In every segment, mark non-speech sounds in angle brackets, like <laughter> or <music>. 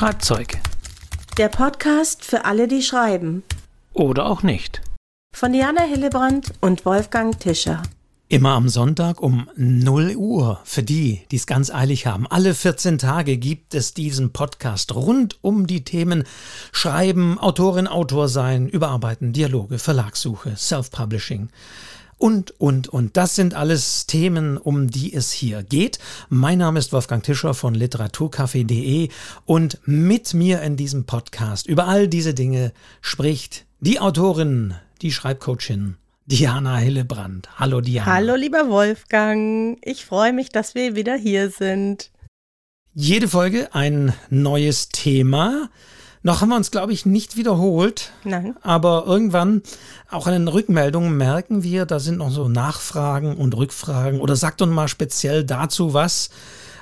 Schreibzeug. Der Podcast für alle, die schreiben. Oder auch nicht. Von Diana Hillebrand und Wolfgang Tischer. Immer am Sonntag um 0 Uhr für die, die es ganz eilig haben. Alle 14 Tage gibt es diesen Podcast rund um die Themen Schreiben, Autorin, Autor sein, Überarbeiten, Dialoge, Verlagssuche, Self-Publishing und, und, und. Das sind alles Themen, um die es hier geht. Mein Name ist Wolfgang Tischer von literaturcafé.de und mit mir in diesem Podcast über all diese Dinge spricht die Autorin, die Schreibcoachin Diana Hillebrand. Hallo Diana. Hallo lieber Wolfgang. Ich freue mich, dass wir wieder hier sind. Jede Folge ein neues Thema. Noch haben wir uns, glaube ich, nicht wiederholt. Nein. Aber irgendwann, auch in den Rückmeldungen, merken wir, da sind noch so Nachfragen und Rückfragen. Oder sagt uns mal speziell dazu was.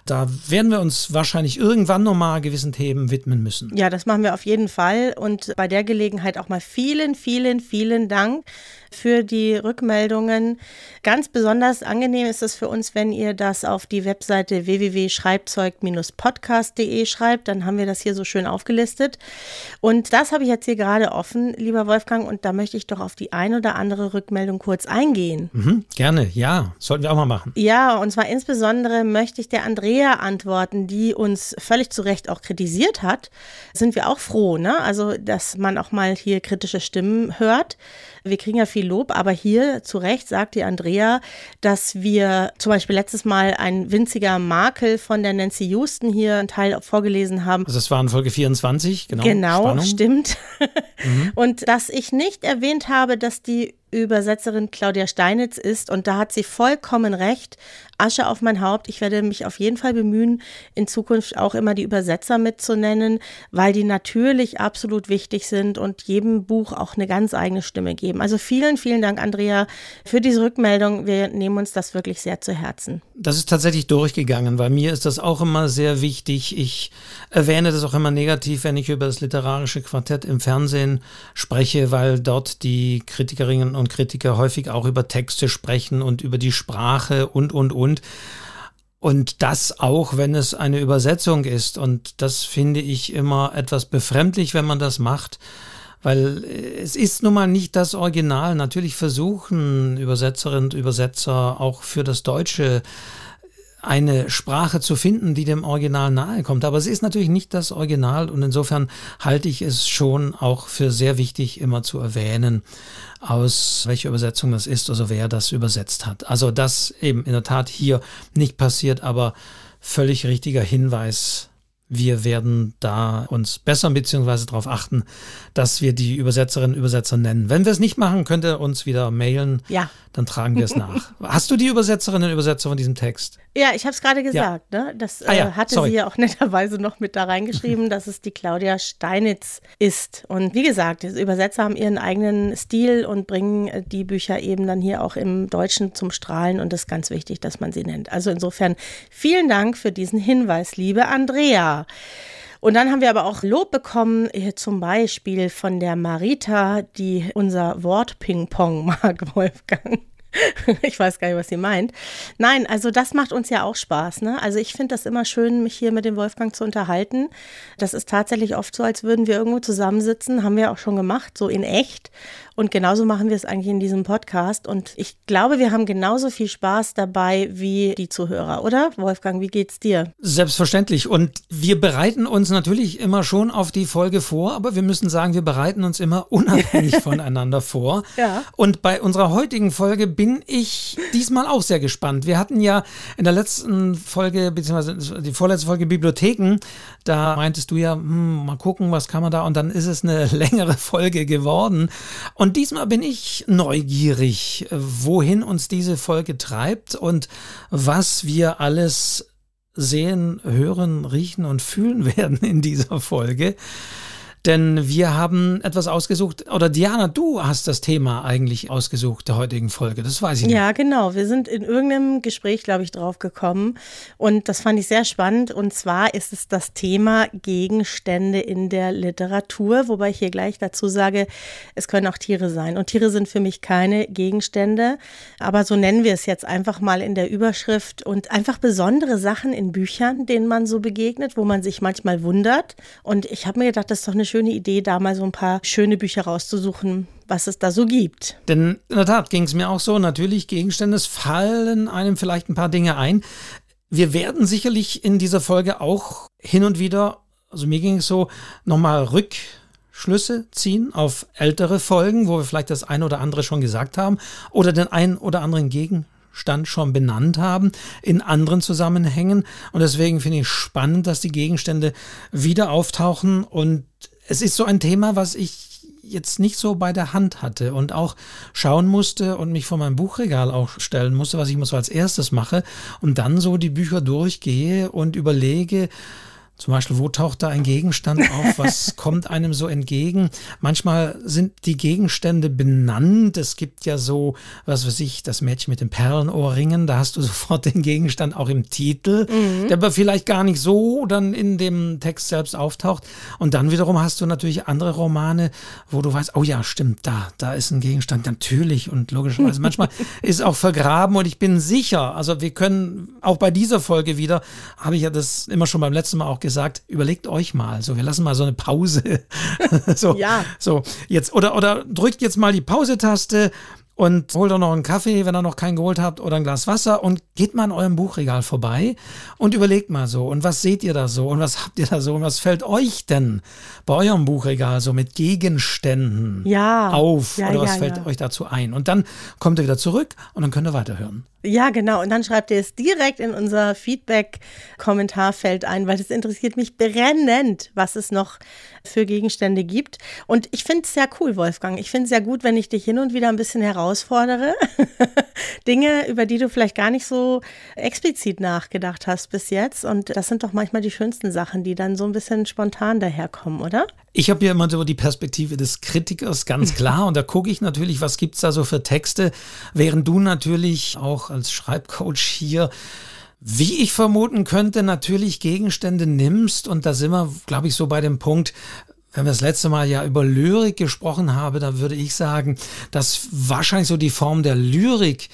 Da werden wir uns wahrscheinlich irgendwann nochmal gewissen Themen widmen müssen. Ja, das machen wir auf jeden Fall. Und bei der Gelegenheit auch mal vielen, vielen, vielen Dank für die Rückmeldungen. Ganz besonders angenehm ist es für uns, wenn ihr das auf die Webseite www.schreibzeug-podcast.de schreibt. Dann haben wir das hier so schön aufgelistet. Und das habe ich jetzt hier gerade offen, lieber Wolfgang. Und da möchte ich doch auf die ein oder andere Rückmeldung kurz eingehen. Mhm, gerne, ja. Sollten wir auch mal machen. Ja, und zwar insbesondere möchte ich der Andrea antworten, die uns völlig zu Recht auch kritisiert hat. Sind wir auch froh, ne? Also, dass man auch mal hier kritische Stimmen hört. Wir kriegen ja viel Lob, aber hier zu Recht sagt die Andrea, dass wir zum Beispiel letztes Mal ein winziger Makel von der Nancy Houston hier einen Teil vorgelesen haben. Also das war in Folge 24, genau. Genau, Spannung. stimmt. Mhm. Und dass ich nicht erwähnt habe, dass die Übersetzerin Claudia Steinitz ist und da hat sie vollkommen recht. Asche auf mein Haupt. Ich werde mich auf jeden Fall bemühen, in Zukunft auch immer die Übersetzer mitzunennen, weil die natürlich absolut wichtig sind und jedem Buch auch eine ganz eigene Stimme geben. Also vielen, vielen Dank, Andrea, für diese Rückmeldung. Wir nehmen uns das wirklich sehr zu Herzen. Das ist tatsächlich durchgegangen, weil mir ist das auch immer sehr wichtig. Ich erwähne das auch immer negativ, wenn ich über das literarische Quartett im Fernsehen spreche, weil dort die Kritikerinnen und Kritiker häufig auch über Texte sprechen und über die Sprache und, und, und. Und das auch, wenn es eine Übersetzung ist. Und das finde ich immer etwas befremdlich, wenn man das macht. Weil es ist nun mal nicht das Original. Natürlich versuchen Übersetzerinnen und Übersetzer auch für das Deutsche eine Sprache zu finden, die dem Original nahe kommt. Aber es ist natürlich nicht das Original und insofern halte ich es schon auch für sehr wichtig, immer zu erwähnen, aus welcher Übersetzung das ist, also wer das übersetzt hat. Also das eben in der Tat hier nicht passiert, aber völlig richtiger Hinweis wir werden da uns bessern beziehungsweise darauf achten, dass wir die Übersetzerinnen und Übersetzer nennen. Wenn wir es nicht machen, könnt ihr uns wieder mailen. Ja. Dann tragen wir es nach. <laughs> Hast du die Übersetzerinnen und Übersetzer von diesem Text? Ja, ich habe es gerade gesagt. Ja. Ne? Das ah, ja. äh, hatte Sorry. sie ja auch <laughs> netterweise noch mit da reingeschrieben, <laughs> dass es die Claudia Steinitz ist. Und wie gesagt, die Übersetzer haben ihren eigenen Stil und bringen äh, die Bücher eben dann hier auch im Deutschen zum Strahlen. Und es ist ganz wichtig, dass man sie nennt. Also insofern vielen Dank für diesen Hinweis, liebe Andrea. Und dann haben wir aber auch Lob bekommen, zum Beispiel von der Marita, die unser Wort Ping-Pong mag, <laughs> Wolfgang. <laughs> ich weiß gar nicht, was sie meint. Nein, also das macht uns ja auch Spaß. Ne? Also ich finde das immer schön, mich hier mit dem Wolfgang zu unterhalten. Das ist tatsächlich oft so, als würden wir irgendwo zusammensitzen. Haben wir auch schon gemacht, so in echt. Und genauso machen wir es eigentlich in diesem Podcast. Und ich glaube, wir haben genauso viel Spaß dabei wie die Zuhörer, oder? Wolfgang, wie geht's dir? Selbstverständlich. Und wir bereiten uns natürlich immer schon auf die Folge vor, aber wir müssen sagen, wir bereiten uns immer unabhängig <laughs> voneinander vor. Ja. Und bei unserer heutigen Folge bin ich diesmal auch sehr gespannt. Wir hatten ja in der letzten Folge, beziehungsweise die vorletzte Folge Bibliotheken, da meintest du ja, hm, mal gucken, was kann man da? Und dann ist es eine <laughs> längere Folge geworden. Und diesmal bin ich neugierig, wohin uns diese Folge treibt und was wir alles sehen, hören, riechen und fühlen <laughs> werden in dieser Folge. Denn wir haben etwas ausgesucht, oder Diana, du hast das Thema eigentlich ausgesucht der heutigen Folge, das weiß ich nicht. Ja, genau. Wir sind in irgendeinem Gespräch, glaube ich, drauf gekommen. Und das fand ich sehr spannend. Und zwar ist es das Thema Gegenstände in der Literatur, wobei ich hier gleich dazu sage, es können auch Tiere sein. Und Tiere sind für mich keine Gegenstände, aber so nennen wir es jetzt einfach mal in der Überschrift. Und einfach besondere Sachen in Büchern, denen man so begegnet, wo man sich manchmal wundert. Und ich habe mir gedacht, das ist doch eine schöne Idee, da mal so ein paar schöne Bücher rauszusuchen, was es da so gibt. Denn in der Tat ging es mir auch so, natürlich Gegenstände, fallen einem vielleicht ein paar Dinge ein. Wir werden sicherlich in dieser Folge auch hin und wieder, also mir ging es so, nochmal Rückschlüsse ziehen auf ältere Folgen, wo wir vielleicht das eine oder andere schon gesagt haben oder den einen oder anderen Gegenstand schon benannt haben in anderen Zusammenhängen. Und deswegen finde ich spannend, dass die Gegenstände wieder auftauchen. Und es ist so ein Thema, was ich jetzt nicht so bei der Hand hatte und auch schauen musste und mich vor meinem Buchregal auch stellen musste, was ich immer so als erstes mache und dann so die Bücher durchgehe und überlege, zum Beispiel, wo taucht da ein Gegenstand auf? Was <laughs> kommt einem so entgegen? Manchmal sind die Gegenstände benannt. Es gibt ja so, was weiß ich, das Mädchen mit den Perlenohrringen. Da hast du <laughs> sofort den Gegenstand auch im Titel, mhm. der aber vielleicht gar nicht so dann in dem Text selbst auftaucht. Und dann wiederum hast du natürlich andere Romane, wo du weißt, oh ja, stimmt, da, da ist ein Gegenstand. Natürlich und logischerweise. Manchmal <laughs> ist auch vergraben und ich bin sicher, also wir können auch bei dieser Folge wieder, habe ich ja das immer schon beim letzten Mal auch gesagt, gesagt, überlegt euch mal, so wir lassen mal so eine Pause. <laughs> so, ja. so jetzt oder oder drückt jetzt mal die Pause-Taste und holt doch noch einen Kaffee, wenn ihr noch keinen geholt habt, oder ein Glas Wasser und geht mal an eurem Buchregal vorbei und überlegt mal so, und was seht ihr da so und was habt ihr da so und was fällt euch denn bei eurem Buchregal so mit Gegenständen ja. auf ja, oder was ja, fällt euch dazu ein? Und dann kommt ihr wieder zurück und dann könnt ihr weiterhören. Ja, genau. Und dann schreibt ihr es direkt in unser Feedback-Kommentarfeld ein, weil das interessiert mich brennend, was es noch für Gegenstände gibt. Und ich finde es sehr cool, Wolfgang. Ich finde es sehr gut, wenn ich dich hin und wieder ein bisschen herausfordere. <laughs> Dinge, über die du vielleicht gar nicht so explizit nachgedacht hast bis jetzt. Und das sind doch manchmal die schönsten Sachen, die dann so ein bisschen spontan daherkommen, oder? Ich habe ja immer so die Perspektive des Kritikers, ganz <laughs> klar. Und da gucke ich natürlich, was gibt es da so für Texte, während du natürlich auch als Schreibcoach hier wie ich vermuten könnte, natürlich Gegenstände nimmst. Und da sind wir, glaube ich, so bei dem Punkt, wenn wir das letzte Mal ja über Lyrik gesprochen haben, da würde ich sagen, dass wahrscheinlich so die Form der Lyrik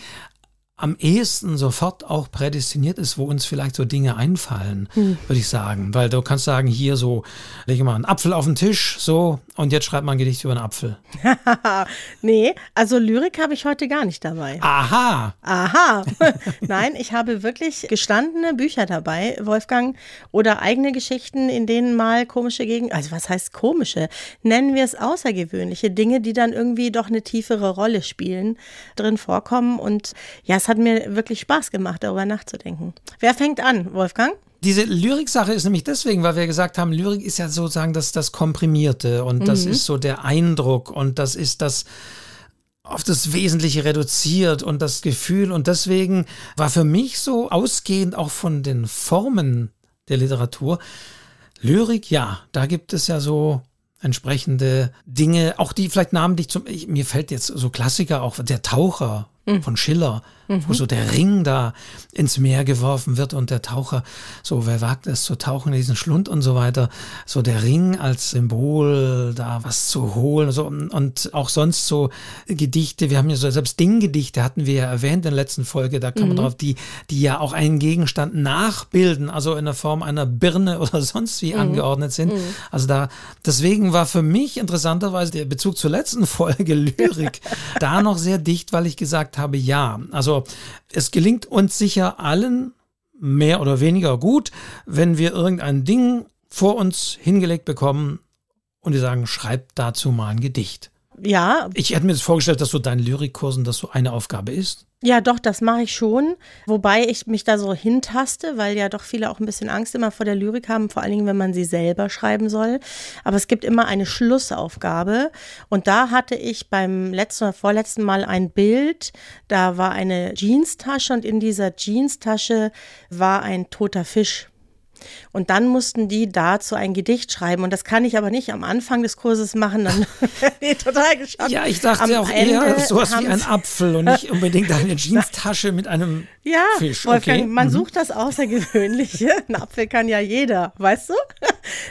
am ehesten sofort auch prädestiniert ist, wo uns vielleicht so Dinge einfallen, hm. würde ich sagen. Weil du kannst sagen, hier so, lege mal einen Apfel auf den Tisch, so, und jetzt schreibt man ein Gedicht über einen Apfel. <laughs> nee, also Lyrik habe ich heute gar nicht dabei. Aha. Aha. <laughs> Nein, ich habe wirklich gestandene Bücher dabei, Wolfgang, oder eigene Geschichten, in denen mal komische Gegend, also was heißt komische? Nennen wir es außergewöhnliche Dinge, die dann irgendwie doch eine tiefere Rolle spielen, drin vorkommen. Und ja, es hat mir wirklich Spaß gemacht, darüber nachzudenken. Wer fängt an, Wolfgang? Diese Lyrik-Sache ist nämlich deswegen, weil wir gesagt haben, Lyrik ist ja sozusagen das, das Komprimierte und mhm. das ist so der Eindruck und das ist das auf das Wesentliche reduziert und das Gefühl. Und deswegen war für mich so ausgehend auch von den Formen der Literatur, Lyrik, ja, da gibt es ja so entsprechende Dinge, auch die vielleicht namentlich zum, ich, mir fällt jetzt so Klassiker auch, der Taucher mhm. von Schiller mhm. wo so der Ring da ins Meer geworfen wird und der Taucher, so wer wagt es zu tauchen in diesen Schlund und so weiter, so der Ring als Symbol, da was zu holen so, und auch sonst so Gedichte, wir haben ja so, selbst Dinggedichte hatten wir ja erwähnt in der letzten Folge, da kann man mhm. drauf, die, die ja auch einen Gegenstand nachbilden, also in der Form einer Birne <laughs> oder sonst wie mhm. angeordnet sind. Mhm. Also da, deswegen war für mich interessanterweise der Bezug zur letzten <laughs> Folge Lyrik <laughs> da noch sehr dicht, weil ich gesagt habe, ja, also es gelingt uns sicher allen mehr oder weniger gut, wenn wir irgendein Ding vor uns hingelegt bekommen und wir sagen, schreib dazu mal ein Gedicht. Ja. Ich hätte mir das vorgestellt, dass so deinen Lyrikkursen das so eine Aufgabe ist. Ja, doch, das mache ich schon. Wobei ich mich da so hintaste, weil ja doch viele auch ein bisschen Angst immer vor der Lyrik haben, vor allen Dingen, wenn man sie selber schreiben soll. Aber es gibt immer eine Schlussaufgabe. Und da hatte ich beim letzten oder vorletzten Mal ein Bild. Da war eine Jeanstasche und in dieser Jeanstasche war ein toter Fisch. Und dann mussten die dazu ein Gedicht schreiben. Und das kann ich aber nicht am Anfang des Kurses machen, dann <laughs> nee, total geschockt. Ja, ich dachte am auch Ende eher sowas wie ein Apfel und nicht unbedingt eine <laughs> <laughs> Jeanstasche mit einem ja, Fisch. Wolfgang, okay. man mhm. sucht das Außergewöhnliche. ein Apfel kann ja jeder, weißt du?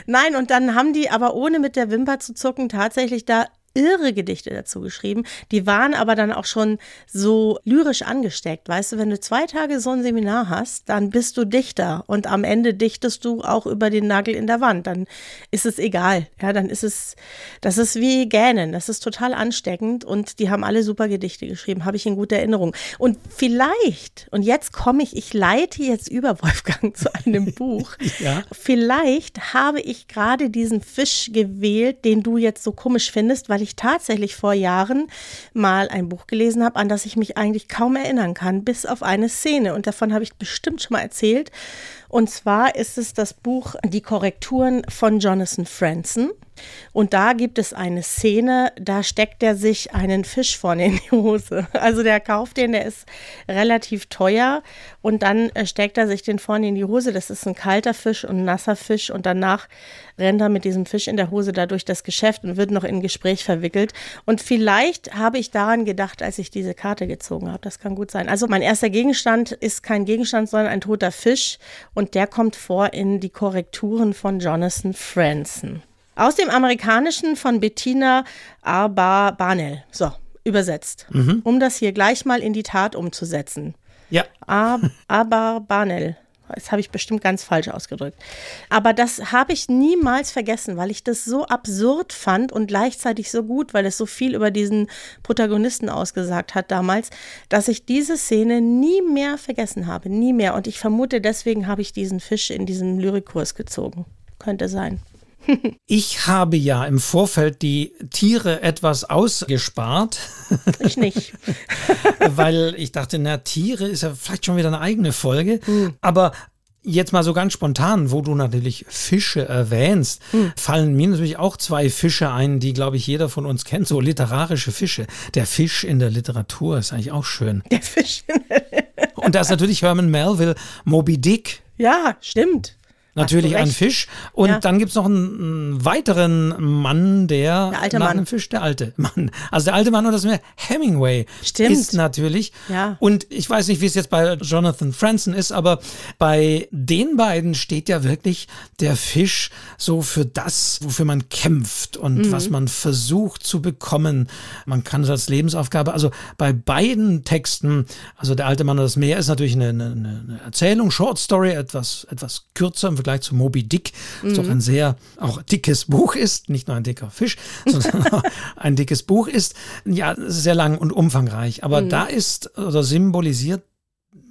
Nein, und dann haben die aber ohne mit der Wimper zu zucken tatsächlich da irre Gedichte dazu geschrieben. Die waren aber dann auch schon so lyrisch angesteckt. Weißt du, wenn du zwei Tage so ein Seminar hast, dann bist du Dichter und am Ende dichtest du auch über den Nagel in der Wand. Dann ist es egal. Ja, dann ist es, das ist wie Gähnen. Das ist total ansteckend und die haben alle super Gedichte geschrieben. Habe ich in guter Erinnerung. Und vielleicht, und jetzt komme ich, ich leite jetzt über <laughs> Wolfgang zu einem Buch. <laughs> ja. Vielleicht habe ich gerade diesen Fisch gewählt, den du jetzt so komisch findest, weil ich tatsächlich vor Jahren mal ein Buch gelesen habe, an das ich mich eigentlich kaum erinnern kann, bis auf eine Szene. Und davon habe ich bestimmt schon mal erzählt. Und zwar ist es das Buch Die Korrekturen von Jonathan Franzen. Und da gibt es eine Szene, da steckt er sich einen Fisch vorne in die Hose. <laughs> Also der kauft den, der ist relativ teuer und dann äh, steckt er sich den vorne in die Hose. Das ist ein kalter Fisch und ein nasser Fisch und danach rennt er mit diesem Fisch in der Hose da durch das Geschäft und wird noch in ein Gespräch verwickelt. Und vielleicht habe ich daran gedacht, als ich diese Karte gezogen habe. Das kann gut sein. Also mein erster Gegenstand ist kein Gegenstand, sondern ein toter Fisch und der kommt vor in die Korrekturen von Jonathan Franzen. Aus dem Amerikanischen von Bettina Arba Barnell. So, übersetzt. Mhm. Um das hier gleich mal in die Tat umzusetzen. Ja. Aber Barnell. Das habe ich bestimmt ganz falsch ausgedrückt. Aber das habe ich niemals vergessen, weil ich das so absurd fand und gleichzeitig so gut, weil es so viel über diesen Protagonisten ausgesagt hat damals, dass ich diese Szene nie mehr vergessen habe. Nie mehr. Und ich vermute, deswegen habe ich diesen Fisch in diesem Lyrikkurs gezogen. Könnte sein. <laughs> Ich habe ja im Vorfeld die Tiere etwas ausgespart. Ich nicht. <laughs> Weil ich dachte, na, Tiere ist ja vielleicht schon wieder eine eigene Folge. Mhm. Aber jetzt mal so ganz spontan, wo du natürlich Fische erwähnst, mhm. fallen mir natürlich auch zwei Fische ein, die, glaube ich, jeder von uns kennt, so literarische Fische. Der Fisch in der Literatur ist eigentlich auch schön. Der Fisch in der Literatur. Und da ist natürlich Herman Melville, Moby Dick. Ja, stimmt. Natürlich ein Fisch. Und ja. dann gibt es noch einen, einen, weiteren Mann, der, der alte nach Mann. einem Fisch, der alte <laughs> Mann. Also der alte Mann und das wäre Hemingway. Stimmt. Ist natürlich. Ja. Und ich weiß nicht, wie es jetzt bei Jonathan Franzen ist, aber bei den beiden steht ja wirklich der Fisch so für das, wofür man kämpft und mhm. was man versucht zu bekommen. Man kann es als Lebensaufgabe, also bei beiden Texten, also der alte Mann und das Meer ist natürlich eine, eine, eine Erzählung, Short Story, etwas, etwas kürzer im Vergleich zu Moby Dick, das mhm. doch ein sehr auch dickes Buch ist, nicht nur ein dicker Fisch, <laughs> sondern auch ein dickes Buch ist. Ja, sehr lang und umfangreich. Aber mhm. da ist oder symbolisiert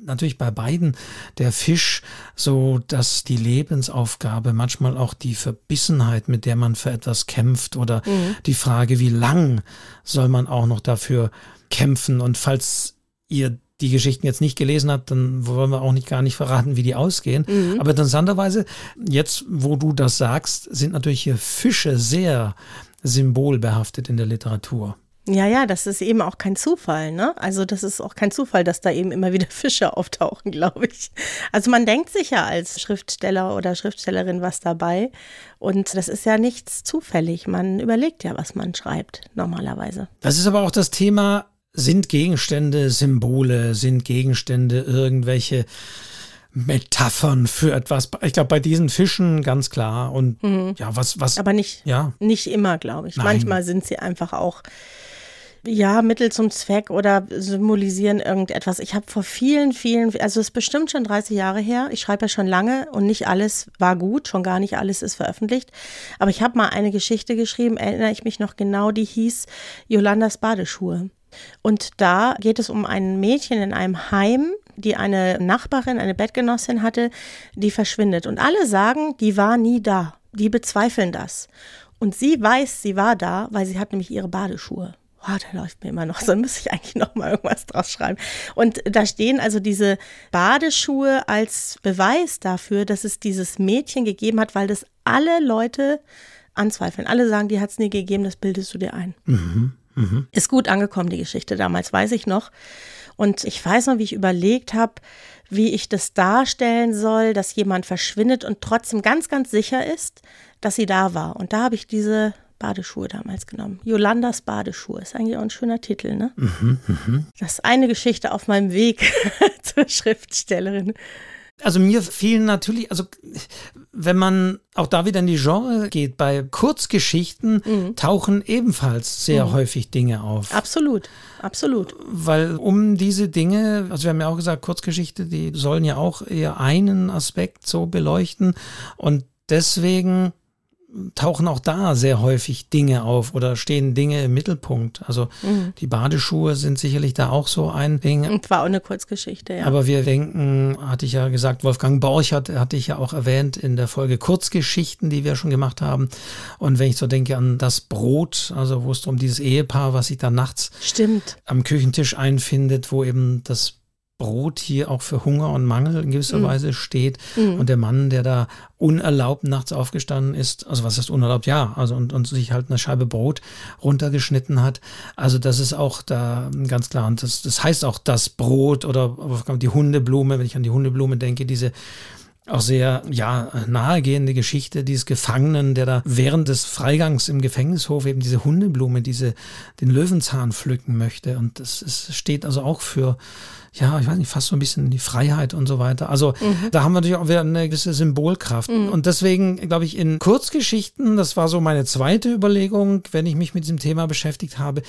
natürlich bei beiden der Fisch so, dass die Lebensaufgabe, manchmal auch die Verbissenheit, mit der man für etwas kämpft oder mhm. die Frage, wie lang soll man auch noch dafür kämpfen und falls ihr die Geschichten jetzt nicht gelesen hat, dann wollen wir auch nicht gar nicht verraten, wie die ausgehen. Mhm. Aber interessanterweise, jetzt, wo du das sagst, sind natürlich hier Fische sehr symbolbehaftet in der Literatur. Ja, ja, das ist eben auch kein Zufall, ne? Also das ist auch kein Zufall, dass da eben immer wieder <laughs> Fische auftauchen, glaube ich. Also man denkt sich ja als Schriftsteller oder Schriftstellerin was dabei und das ist ja nichts zufällig. Man überlegt ja, was man schreibt normalerweise. Das ist aber auch das Thema sind Gegenstände Symbole, sind Gegenstände irgendwelche Metaphern für etwas. Ich glaube, bei diesen Fischen ganz klar. Und mhm. ja, was, was. Aber nicht, ja. nicht immer, glaube ich. Nein. Manchmal sind sie einfach auch ja, Mittel zum Zweck oder symbolisieren irgendetwas. Ich habe vor vielen, vielen, also es ist bestimmt schon 30 Jahre her. Ich schreibe ja schon lange und nicht alles war gut, schon gar nicht alles ist veröffentlicht. Aber ich habe mal eine Geschichte geschrieben, erinnere ich mich noch genau, die hieß Jolandas Badeschuhe. Und da geht es um ein Mädchen in einem Heim, die eine Nachbarin, eine Bettgenossin hatte, die verschwindet. Und alle sagen, die war nie da. Die bezweifeln das. Und sie weiß, sie war da, weil sie hat nämlich ihre Badeschuhe. Boah, da läuft mir immer noch, so müsste ich eigentlich noch mal irgendwas draus schreiben. Und da stehen also diese Badeschuhe als Beweis dafür, dass es dieses Mädchen gegeben hat, weil das alle Leute anzweifeln. Alle sagen, die hat es nie gegeben, das bildest du dir ein. Mhm. Mhm. Ist gut angekommen, die Geschichte damals, weiß ich noch. Und ich weiß noch, wie ich überlegt habe, wie ich das darstellen soll, dass jemand verschwindet und trotzdem ganz, ganz sicher ist, dass sie da war. Und da habe ich diese Badeschuhe damals genommen. Yolandas Badeschuhe ist eigentlich auch ein schöner Titel, ne? Mhm, mh. Das ist eine Geschichte auf meinem Weg <laughs> zur Schriftstellerin. Also mir fehlen natürlich, also wenn man auch da wieder in die Genre geht, bei Kurzgeschichten mhm. tauchen ebenfalls sehr mhm. häufig Dinge auf. Absolut, absolut. Weil um diese Dinge, also wir haben ja auch gesagt, Kurzgeschichte, die sollen ja auch eher einen Aspekt so beleuchten und deswegen tauchen auch da sehr häufig Dinge auf oder stehen Dinge im Mittelpunkt. Also mhm. die Badeschuhe sind sicherlich da auch so ein Ding. Und war auch eine Kurzgeschichte, ja. Aber wir denken, hatte ich ja gesagt, Wolfgang Borchert hatte ich ja auch erwähnt in der Folge Kurzgeschichten, die wir schon gemacht haben. Und wenn ich so denke an das Brot, also wo es um dieses Ehepaar, was sich da nachts Stimmt. am Küchentisch einfindet, wo eben das Brot hier auch für Hunger und Mangel in gewisser mm. Weise steht. Mm. Und der Mann, der da unerlaubt nachts aufgestanden ist, also was heißt unerlaubt? Ja, also und, und sich halt eine Scheibe Brot runtergeschnitten hat. Also das ist auch da ganz klar. Und das, das heißt auch das Brot oder die Hundeblume, wenn ich an die Hundeblume denke, diese auch sehr ja nahegehende Geschichte dieses Gefangenen, der da während des Freigangs im Gefängnishof eben diese Hundeblume, diese den Löwenzahn pflücken möchte und das ist, steht also auch für ja, ich weiß nicht, fast so ein bisschen die Freiheit und so weiter. Also mhm. da haben wir natürlich auch wieder eine gewisse Symbolkraft. Mhm. Und deswegen glaube ich, in Kurzgeschichten, das war so meine zweite Überlegung, wenn ich mich mit diesem Thema beschäftigt habe,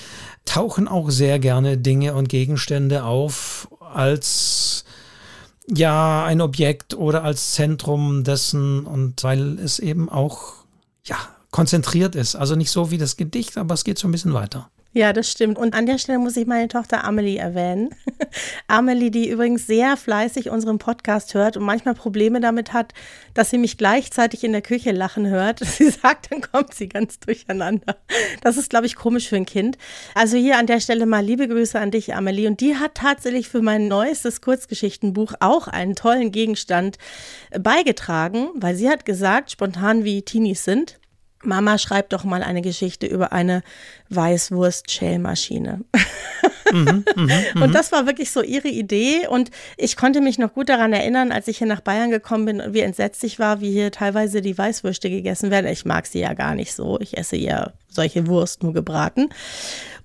tauchen auch sehr gerne Dinge und Gegenstände auf als ja, ein Objekt oder als Zentrum dessen und weil es eben auch, ja, konzentriert ist. Also nicht so wie das Gedicht, aber es geht so ein bisschen weiter. Ja, das stimmt. Und an der Stelle muss ich meine Tochter Amelie erwähnen. <laughs> Amelie, die übrigens sehr fleißig unseren Podcast hört und manchmal Probleme damit hat, dass sie mich gleichzeitig in der Küche lachen hört. <laughs> Sie sagt, dann kommt sie ganz durcheinander. Das ist, glaube ich, komisch für ein Kind. Also hier an der Stelle mal liebe Grüße an dich, Amelie. Und die hat tatsächlich für mein neuestes Kurzgeschichtenbuch auch einen tollen Gegenstand beigetragen, weil sie hat gesagt, spontan wie Teenies sind, Mama schreibt doch mal eine Geschichte über eine Weißwurst-Schälmaschine. Mhm, mhm, <laughs> mhm, und das war wirklich so ihre Idee. Und ich konnte mich noch gut daran erinnern, als ich hier nach Bayern gekommen bin und wie entsetzt ich war, wie hier teilweise die Weißwürste gegessen werden. Ich mag sie ja gar nicht so. Ich esse ja solche Wurst nur gebraten.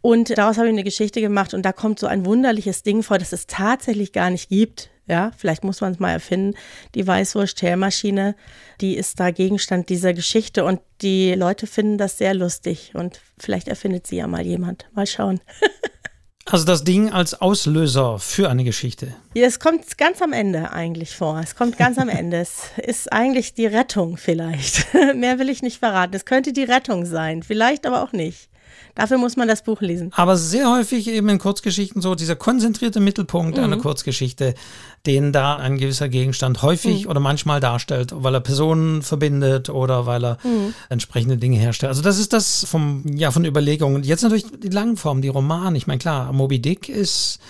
Und daraus habe ich eine Geschichte gemacht und da kommt so ein wunderliches Ding vor, das es tatsächlich gar nicht gibt. Ja, vielleicht muss man es mal erfinden. Die Weißwurst-Teermaschine, die ist da Gegenstand dieser Geschichte und die Leute finden das sehr lustig und vielleicht erfindet sie ja mal jemand. Mal schauen. <laughs> Also das Ding als Auslöser für eine Geschichte. Ja, es kommt ganz am Ende eigentlich vor. Es kommt ganz am Ende. Es ist eigentlich die Rettung vielleicht. <laughs> Mehr will ich nicht verraten. Es könnte die Rettung sein, vielleicht aber auch nicht. Dafür muss man das Buch lesen. Aber sehr häufig eben in Kurzgeschichten so dieser konzentrierte Mittelpunkt mhm. einer Kurzgeschichte, den da ein gewisser Gegenstand häufig mhm. oder manchmal darstellt, weil er Personen verbindet oder weil er mhm. entsprechende Dinge herstellt. Also das ist das vom, ja, von Überlegungen. Jetzt natürlich die langen Formen, die Romane. Ich meine, klar, Moby Dick ist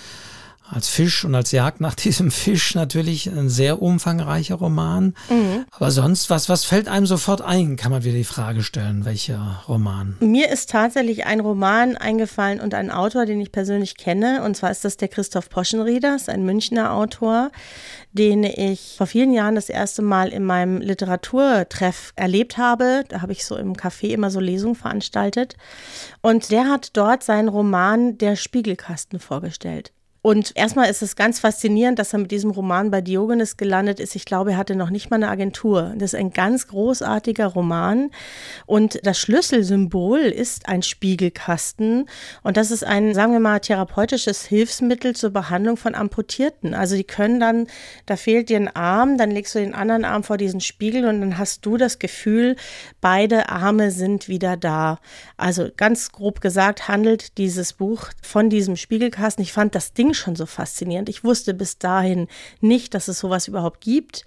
als Fisch und als Jagd nach <laughs> diesem Fisch natürlich ein sehr umfangreicher Roman. Mhm. Aber sonst, was, was fällt einem sofort ein, kann man wieder die Frage stellen, welcher Roman? Mir ist tatsächlich ein Roman eingefallen und ein Autor, den ich persönlich kenne. Und zwar ist das der Christoph Poschenrieder, ist ein Münchner Autor, den ich vor vielen Jahren das erste Mal in meinem Literaturtreff erlebt habe. Da habe ich so im Café immer so Lesungen veranstaltet. Und der hat dort seinen Roman Der Spiegelkasten vorgestellt. Und erstmal ist es ganz faszinierend, dass er mit diesem Roman bei Diogenes gelandet ist. Ich glaube, er hatte noch nicht mal eine Agentur. Das ist ein ganz großartiger Roman. Und das Schlüsselsymbol ist ein Spiegelkasten. Und das ist ein, sagen wir mal, therapeutisches Hilfsmittel zur Behandlung von Amputierten. Also die können dann, da fehlt dir ein Arm, dann legst du den anderen Arm vor diesen Spiegel und dann hast du das Gefühl, beide Arme sind wieder da. Also ganz grob gesagt handelt dieses Buch von diesem Spiegelkasten. Ich fand das Ding Ding schon so faszinierend. Ich wusste bis dahin nicht, dass es sowas überhaupt gibt.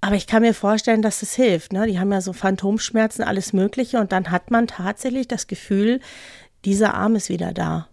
Aber ich kann mir vorstellen, dass es hilft. Ne? Die haben ja so Phantomschmerzen, alles Mögliche. Und dann hat man tatsächlich das Gefühl, dieser Arm ist wieder da.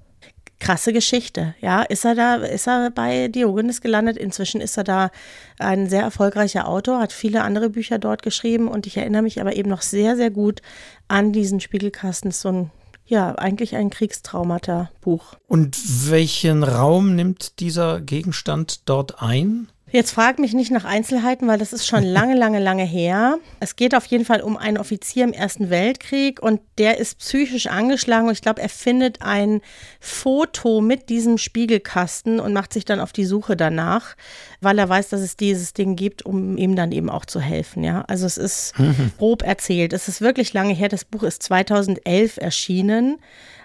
Krasse Geschichte. Ja, ist er da, ist er bei Diogenes gelandet? Inzwischen ist er da ein sehr erfolgreicher Autor, hat viele andere Bücher dort geschrieben. Und ich erinnere mich aber eben noch sehr, sehr gut an diesen Spiegelkasten. So ein ja, eigentlich ein Kriegstraumata-Buch. Und welchen Raum nimmt dieser Gegenstand dort ein? Jetzt frag mich nicht nach Einzelheiten, weil das ist schon <laughs> lange, lange, lange her. Es geht auf jeden Fall um einen Offizier im Ersten Weltkrieg und der ist psychisch angeschlagen und ich glaube, er findet ein Foto mit diesem Spiegelkasten und macht sich dann auf die Suche danach, weil er weiß, dass es dieses Ding gibt, um ihm dann eben auch zu helfen. Ja, also es ist mhm. <laughs> grob erzählt. Es ist wirklich lange her. Das Buch ist 2011 erschienen,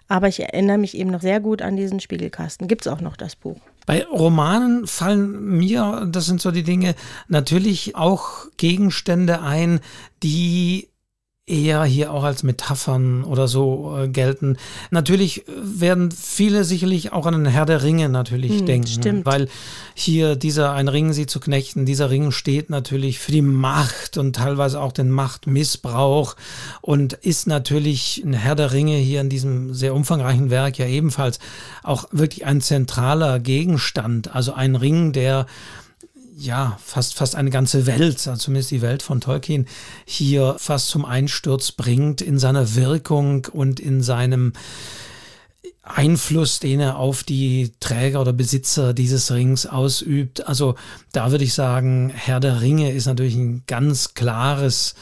aber ich erinnere mich eben noch sehr gut an diesen Spiegelkasten. Gibt es auch noch das Buch? Bei Romanen fallen mir, das sind so die Dinge, natürlich auch Gegenstände ein, die eher hier auch als Metaphern oder so äh, gelten. Natürlich werden viele sicherlich auch an den Herr der Ringe natürlich hm, denken, stimmt. weil hier dieser ein Ring sie zu knechten, dieser Ring steht natürlich für die Macht und teilweise auch den Machtmissbrauch und ist natürlich ein Herr der Ringe hier in diesem sehr umfangreichen Werk ja ebenfalls auch wirklich ein zentraler Gegenstand, also ein Ring, der ja, fast, fast eine ganze Welt, also zumindest die Welt von Tolkien, hier fast zum Einsturz bringt in seiner Wirkung und in seinem Einfluss, den er auf die Träger oder Besitzer dieses Rings ausübt. Also da würde ich sagen, Herr der Ringe ist natürlich ein ganz klares,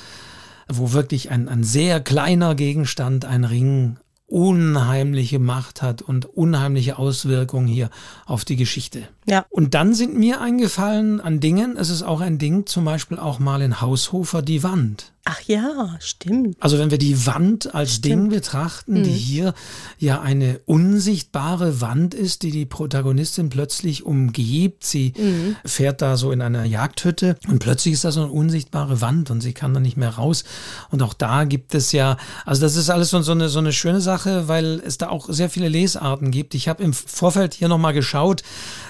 wo wirklich ein, ein sehr kleiner Gegenstand, ein Ring unheimliche Macht hat und unheimliche Auswirkungen hier auf die Geschichte. Ja. Und dann sind mir eingefallen an Dingen, es ist auch ein Ding, zum Beispiel auch mal in Haushofer die Wand. Ach ja, stimmt. Also wenn wir die Wand als stimmt. Ding betrachten, mhm. die hier ja eine unsichtbare Wand ist, die die Protagonistin plötzlich umgibt. Sie mhm. fährt da so in einer Jagdhütte und plötzlich ist da so eine unsichtbare Wand und sie kann da nicht mehr raus. Und auch da gibt es ja, also das ist alles so, so, eine, so eine schöne Sache, weil es da auch sehr viele Lesarten gibt. Ich habe im Vorfeld hier nochmal geschaut,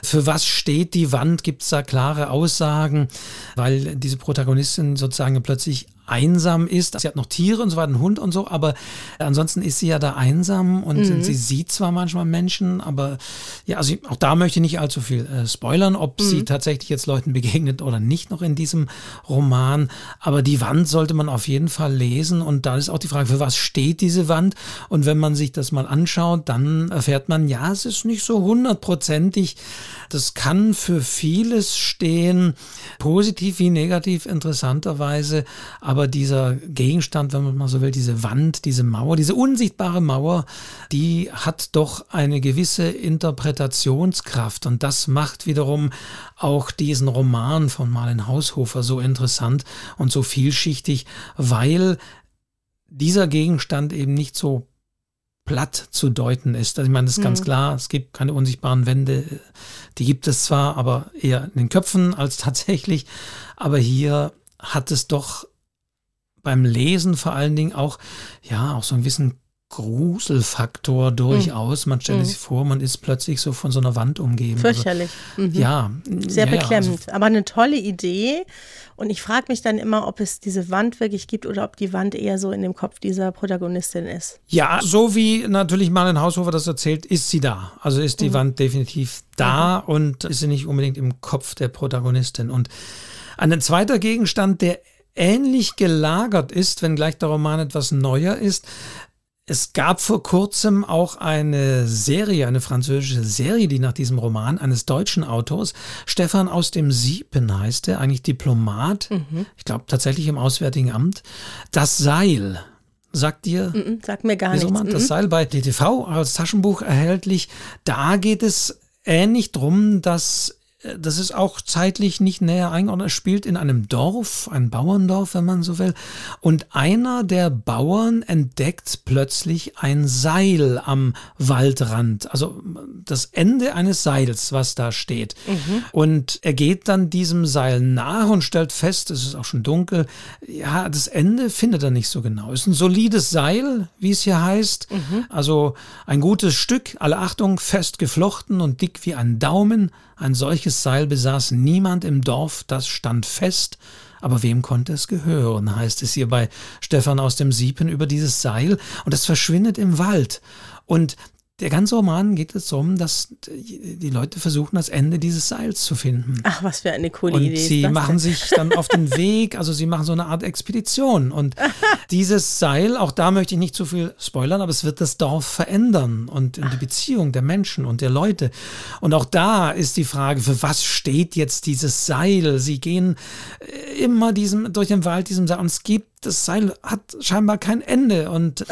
für was steht die Wand, gibt es da klare Aussagen, weil diese Protagonistin sozusagen plötzlich einsam ist. Sie hat noch Tiere und so weiter, einen Hund und so, aber ansonsten ist sie ja da einsam und mhm. sie sieht zwar manchmal Menschen, aber ja, also auch da möchte ich nicht allzu viel äh, spoilern, ob mhm. sie tatsächlich jetzt Leuten begegnet oder nicht noch in diesem Roman. Aber die Wand sollte man auf jeden Fall lesen und da ist auch die Frage, für was steht diese Wand? Und wenn man sich das mal anschaut, dann erfährt man, ja, es ist nicht so hundertprozentig. Das kann für vieles stehen, positiv wie negativ interessanterweise. Aber aber dieser Gegenstand, wenn man mal so will, diese Wand, diese Mauer, diese unsichtbare Mauer, die hat doch eine gewisse Interpretationskraft und das macht wiederum auch diesen Roman von Marlen Haushofer so interessant und so vielschichtig, weil dieser Gegenstand eben nicht so platt zu deuten ist. Also ich meine, das ist mhm. ganz klar, es gibt keine unsichtbaren Wände, die gibt es zwar, aber eher in den Köpfen als <laughs> tatsächlich. Aber hier hat es doch beim Lesen vor allen Dingen auch, ja, auch so ein gewissen Gruselfaktor durchaus. Man stellt mhm. sich vor, man ist plötzlich so von so einer Wand umgeben. Also, Fürchterlich. Also, mhm. Ja. Sehr ja, beklemmend. Also, aber eine tolle Idee. Und ich frage mich dann immer, ob es diese Wand wirklich gibt oder ob die Wand eher so in dem Kopf dieser Protagonistin ist. Ja, so wie natürlich Marlen Haushofer das erzählt, ist sie da. Also ist die mhm. Wand definitiv da mhm. und ist sie nicht unbedingt im Kopf der Protagonistin. Und ein zweiter Gegenstand, der ähnlich gelagert ist, wenngleich der Roman etwas neuer ist. Es gab vor kurzem auch eine Serie, eine französische Serie, die nach diesem Roman eines deutschen Autors, Stefan aus dem Siepen heißt er, eigentlich Diplomat, mhm. ich glaube tatsächlich im Auswärtigen Amt, Das Seil. Sagt dir? Sagt mir gar nichts. Man, das Seil bei DTV als Taschenbuch erhältlich. Da geht es ähnlich drum, dass das ist auch zeitlich nicht näher eingeordnet. Es spielt in einem Dorf, ein Bauerndorf, wenn man so will. Und einer der Bauern entdeckt plötzlich ein Seil am Waldrand. Also das Ende eines Seils, was da steht. Mhm. Und er geht dann diesem Seil nach und stellt fest, es ist auch schon dunkel, ja, das Ende findet er nicht so genau. Es ist ein solides Seil, wie es hier heißt. Mhm. Also ein gutes Stück, alle Achtung, fest geflochten und dick wie ein Daumen. Ein solches Seil besaß niemand im Dorf, das stand fest, aber wem konnte es gehören, heißt es hier bei Stefan aus dem Siepen über dieses Seil, und es verschwindet im Wald. Und der ganze Roman geht es darum, dass die Leute versuchen, das Ende dieses Seils zu finden. Ach, was für eine coole und Idee. Sie machen sich dann auf den <laughs> Weg, also sie machen so eine Art Expedition. Und dieses Seil, auch da möchte ich nicht zu viel spoilern, aber es wird das Dorf verändern und die Beziehung der Menschen und der Leute. Und auch da ist die Frage, für was steht jetzt dieses Seil? Sie gehen äh, immer diesem, durch den Wald diesem Seil und es gibt das Seil hat scheinbar kein Ende. Und,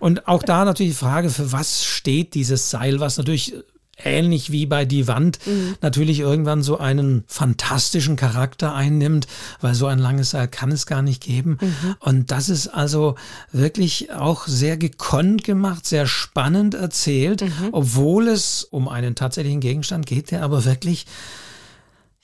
und auch da natürlich die Frage, für was steht dieses Seil, was natürlich ähnlich wie bei Die Wand mhm. natürlich irgendwann so einen fantastischen Charakter einnimmt, weil so ein langes Seil kann es gar nicht geben. Mhm. Und das ist also wirklich auch sehr gekonnt gemacht, sehr spannend erzählt, mhm. obwohl es um einen tatsächlichen Gegenstand geht, der aber wirklich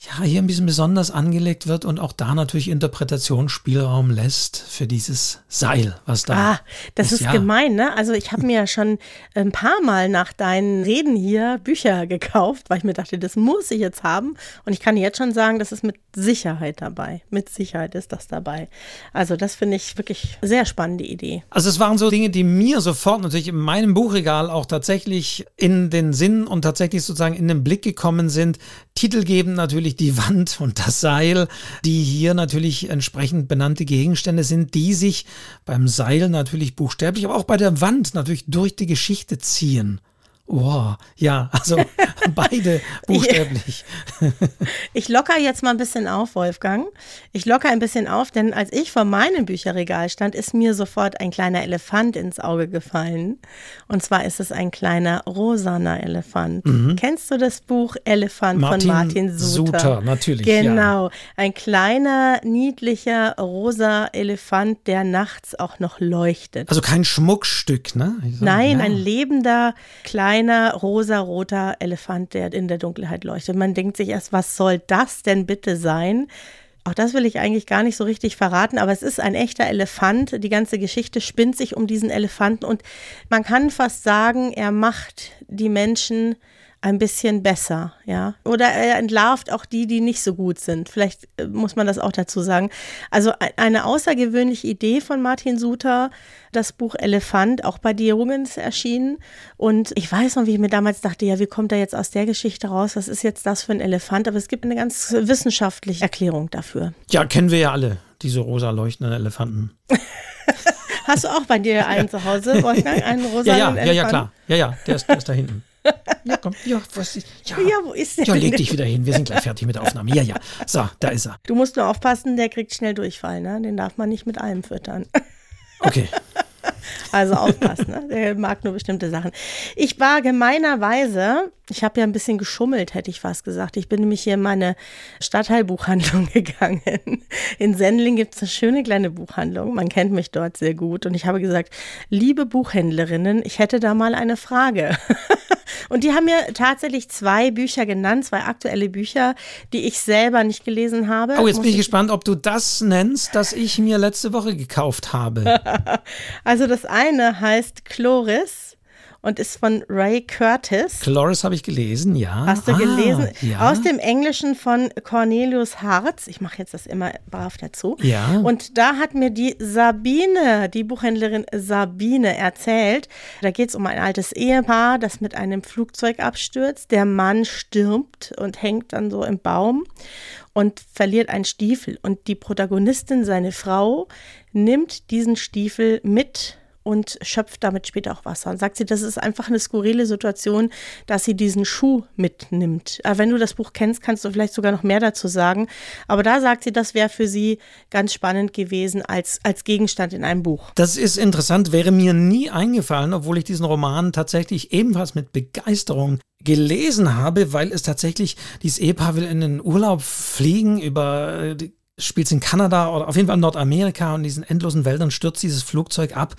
ja, hier ein bisschen besonders angelegt wird und auch da natürlich Interpretationsspielraum lässt für dieses Seil, was da. Ah, das ist, ist ja. gemein, ne? Also ich habe mir ja schon ein paar Mal nach deinen Reden hier Bücher gekauft, weil ich mir dachte, das muss ich jetzt haben. Und ich kann jetzt schon sagen, das ist mit Sicherheit dabei. Mit Sicherheit ist das dabei. Also das finde ich wirklich sehr spannende Idee. Also es waren so Dinge, die mir sofort natürlich in meinem Buchregal auch tatsächlich in den Sinn und tatsächlich sozusagen in den Blick gekommen sind. Titel geben natürlich natürlich die Wand und das Seil, die hier natürlich entsprechend benannte Gegenstände sind, die sich beim Seil natürlich buchstäblich, aber auch bei der Wand natürlich durch die Geschichte ziehen. Oh, ja, also <laughs> beide buchstäblich. ich locker jetzt mal ein bisschen auf, Wolfgang. Ich locker ein bisschen auf, denn als ich vor meinem Bücherregal stand, ist mir sofort ein kleiner Elefant ins Auge gefallen. Und zwar ist es ein kleiner rosaner Elefant. Mhm. Kennst du das Buch Elefant Martin von Martin Suter? Suter, natürlich. Genau. Ja. Ein kleiner, niedlicher, rosa Elefant, der nachts auch noch leuchtet. Also kein Schmuckstück, ne? Nein, ja. ein lebender, kleiner kleiner rosa-roter Elefant, der in der Dunkelheit leuchtet. Man denkt sich erst, was soll das denn bitte sein? Auch das will ich eigentlich gar nicht so richtig verraten, aber es ist ein echter Elefant. Die ganze Geschichte spinnt sich um diesen Elefanten und man kann fast sagen, er macht die Menschen ein bisschen besser, ja. Oder er entlarvt auch die, die nicht so gut sind. Vielleicht äh, muss man das auch dazu sagen. Also eine außergewöhnliche Idee von Martin Suter, das Buch Elefant, auch bei Dierungens erschienen. Und ich weiß noch, wie ich mir damals dachte, ja, wie kommt er jetzt aus der Geschichte raus? Was ist jetzt das für ein Elefant? Aber es gibt eine ganz wissenschaftliche Erklärung dafür. Ja, kennen wir ja alle, diese rosa leuchtenden Elefanten. <laughs> Hast du auch bei dir einen zu Hause, Wolfgang, einen rosa ja, ja, Elefant? Ja, ja, klar. Ja, ja, der ist, der ist da hinten. Ja, komm. Ja, was ist, ja. ja, wo ist der? Ja, leg dich wieder hin. Wir sind gleich fertig mit der Aufnahme. Ja, ja. So, da ist er. Du musst nur aufpassen, der kriegt schnell Durchfall, ne? Den darf man nicht mit allem füttern. <laughs> Okay. Also aufpassen, ne? der mag nur bestimmte Sachen. Ich war gemeinerweise, ich habe ja ein bisschen geschummelt, hätte ich fast gesagt. Ich bin nämlich hier in meine Stadtteilbuchhandlung <laughs> gegangen. In Sendling gibt es eine schöne kleine Buchhandlung. Man kennt mich dort sehr gut. Und ich habe gesagt, liebe Buchhändlerinnen, ich hätte da mal eine Frage. <laughs> Und die haben mir tatsächlich zwei Bücher genannt, zwei aktuelle Bücher, die ich selber nicht gelesen habe. Oh, jetzt Muss bin ich gespannt, ob du das nennst, das ich mir letzte Woche gekauft habe. <laughs> also das eine heißt Chloris und ist von Ray Curtis. Chloris habe ich gelesen, ja. Hast du ah, gelesen? Ja. Aus dem Englischen von Cornelius Harz. Ich mache jetzt das immer brav dazu. Ja. Und da hat mir die Sabine, die Buchhändlerin Sabine, erzählt. Da geht es um ein altes Ehepaar, das mit einem Flugzeug abstürzt. Der Mann stürmt und hängt dann so im Baum und verliert einen Stiefel. Und die Protagonistin, seine Frau, nimmt diesen Stiefel mit und schöpft damit später auch Wasser. Und sagt sie, das ist einfach eine skurrile Situation, dass sie diesen Schuh mitnimmt. Aber wenn du das Buch kennst, kannst du vielleicht sogar noch mehr dazu sagen. Aber da sagt sie, das wäre für sie ganz spannend gewesen als, als Gegenstand in einem Buch. Das ist interessant, wäre mir nie eingefallen, obwohl ich diesen Roman tatsächlich ebenfalls mit Begeisterung gelesen habe, weil es tatsächlich, dieses Ehepaar will in den Urlaub fliegen über spielt in Kanada oder auf jeden Fall in Nordamerika und in diesen endlosen Wäldern stürzt dieses Flugzeug ab.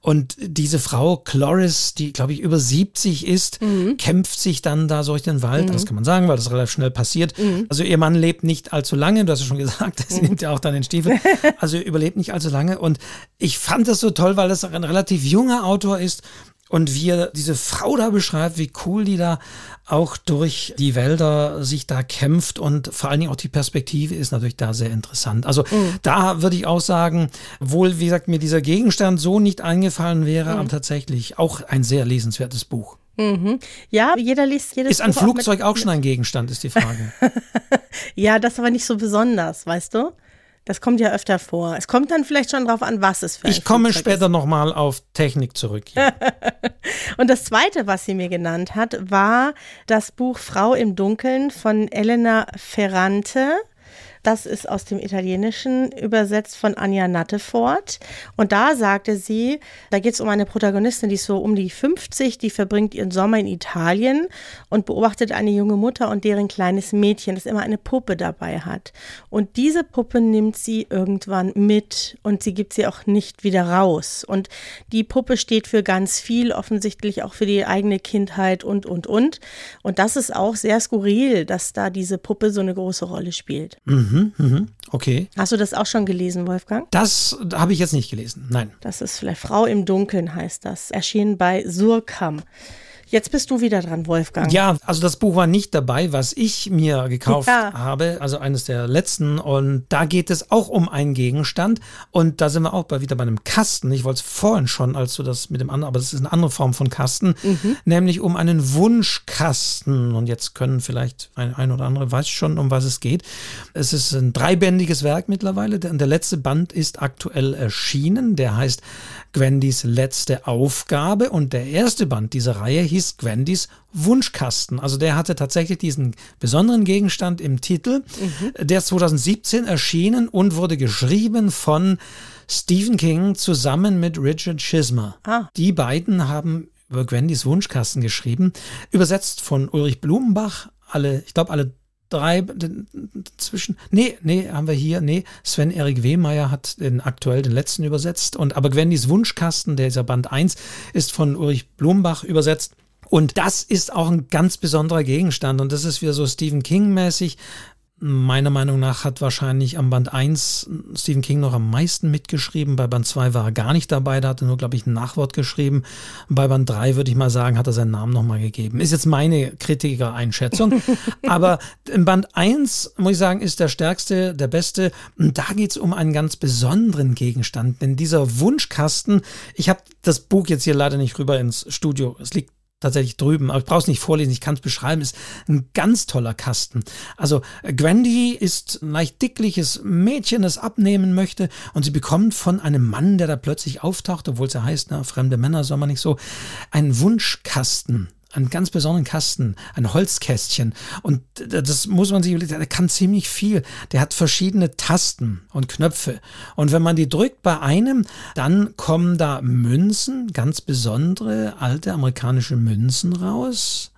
Und diese Frau Cloris, die glaube ich über 70 ist, mhm. kämpft sich dann da so durch den Wald. Mhm. Das kann man sagen, weil das relativ schnell passiert. Mhm. Also ihr Mann lebt nicht allzu lange, du hast ja schon gesagt, sie nimmt ja auch dann den Stiefel. Also überlebt nicht allzu lange. Und ich fand das so toll, weil das ein relativ junger Autor ist und wie er diese Frau da beschreibt, wie cool die da auch durch die Wälder sich da kämpft und vor allen Dingen auch die Perspektive ist natürlich da sehr interessant. Also mhm. da würde ich auch sagen, wohl, wie gesagt, mir dieser Gegenstand so nicht eingefallen wäre, mhm. aber tatsächlich auch ein sehr lesenswertes Buch. Mhm. Ja, jeder liest jedes Ist ein Buch Flugzeug auch, auch schon ein Gegenstand, ist die Frage. <laughs> ja, das aber nicht so besonders, weißt du? Das kommt ja öfter vor. Es kommt dann vielleicht schon drauf an, was es für ein Ich komme Flugzeug später nochmal auf Technik zurück. Ja. <laughs> Und das zweite, was sie mir genannt hat, war das Buch Frau im Dunkeln von Elena Ferrante. Das ist aus dem Italienischen übersetzt von Anja Nattefort. Und da sagte sie, da geht es um eine Protagonistin, die ist so um die 50, die verbringt ihren Sommer in Italien und beobachtet eine junge Mutter und deren kleines Mädchen, das immer eine Puppe dabei hat. Und diese Puppe nimmt sie irgendwann mit und sie gibt sie auch nicht wieder raus. Und die Puppe steht für ganz viel, offensichtlich auch für die eigene Kindheit und, und, und. Und das ist auch sehr skurril, dass da diese Puppe so eine große Rolle spielt. Mhm. Mhm, mhm, okay. Hast du das auch schon gelesen, Wolfgang? Das habe ich jetzt nicht gelesen, nein. Das ist vielleicht Frau im Dunkeln heißt das. Erschienen bei Surkam. Jetzt bist du wieder dran, Wolfgang. Ja, also das Buch war nicht dabei, was ich mir gekauft ja. habe, also eines der letzten. Und da geht es auch um einen Gegenstand. Und da sind wir auch bei, wieder bei einem Kasten. Ich wollte es vorhin schon, als du das mit dem anderen, aber das ist eine andere Form von Kasten, mhm. nämlich um einen Wunschkasten. Und jetzt können vielleicht ein, ein oder andere weiß schon, um was es geht. Es ist ein dreibändiges Werk mittlerweile. Der, der letzte Band ist aktuell erschienen. Der heißt Gwendys letzte Aufgabe. Und der erste Band dieser Reihe hieß Gwendys Wunschkasten. Also der hatte tatsächlich diesen besonderen Gegenstand im Titel. Mhm. Der ist 2017 erschienen und wurde geschrieben von Stephen King zusammen mit Richard Schismer. Ah. Die beiden haben über Gwendys Wunschkasten geschrieben, übersetzt von Ulrich Blumenbach. Alle, ich glaube, alle drei zwischen. Nee, nee, haben wir hier. Nee, Sven-Erik Wehmeier hat den aktuell den letzten übersetzt. Und aber Gwendys Wunschkasten, der ist ja Band 1, ist von Ulrich Blumbach übersetzt. Und das ist auch ein ganz besonderer Gegenstand. Und das ist wieder so Stephen King-mäßig meiner Meinung nach hat wahrscheinlich am Band 1 Stephen King noch am meisten mitgeschrieben. Bei Band 2 war er gar nicht dabei, da hat er nur, glaube ich, ein Nachwort geschrieben. bei Band 3 würde ich mal sagen, hat er seinen Namen nochmal gegeben. Ist jetzt meine Kritiker-Einschätzung. <laughs> Aber in Band 1, muss ich sagen, ist der stärkste, der beste. Und da geht es um einen ganz besonderen Gegenstand. Denn dieser Wunschkasten, ich habe das Buch jetzt hier leider nicht rüber ins Studio. Es liegt tatsächlich drüben, aber ich brauche es nicht vorlesen, ich kann es beschreiben, ist ein ganz toller Kasten. Also Grandy ist ein leicht dickliches Mädchen, das abnehmen möchte und sie bekommt von einem Mann, der da plötzlich auftaucht, obwohl es ja heißt, na, fremde Männer soll man nicht so, einen Wunschkasten einen ganz besonderen Kasten, ein Holzkästchen. Und das muss man sich überlegen, der kann ziemlich viel. Der hat verschiedene Tasten und Knöpfe. Und wenn man die drückt bei einem, dann kommen da Münzen, ganz besondere alte amerikanische Münzen raus.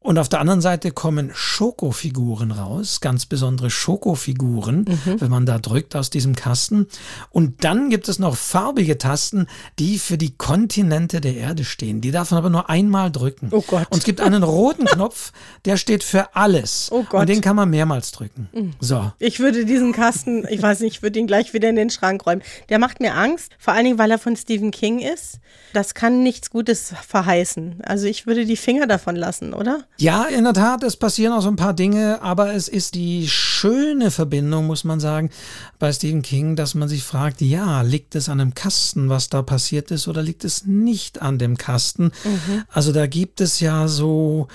Und auf der anderen Seite kommen Schokofiguren raus, ganz besondere Schokofiguren, mhm. wenn man da drückt aus diesem Kasten. Und dann gibt es noch farbige Tasten, die für die Kontinente der Erde stehen. Die darf man aber nur einmal drücken. Oh Gott. Und es gibt einen roten <laughs> Knopf, der steht für alles. Oh Gott. Und den kann man mehrmals drücken. Mhm. So. Ich würde diesen Kasten, ich weiß nicht, ich würde ihn gleich wieder in den Schrank räumen. Der macht mir Angst, vor allen Dingen, weil er von Stephen King ist. Das kann nichts Gutes verheißen. Also ich würde die Finger davon lassen, oder? Ja, in der Tat, es passieren auch so ein paar Dinge, aber es ist die schöne Verbindung, muss man sagen, bei Stephen King, dass man sich fragt, ja, liegt es an einem Kasten, was da passiert ist, oder liegt es nicht an dem Kasten? Mhm. Also da gibt es ja so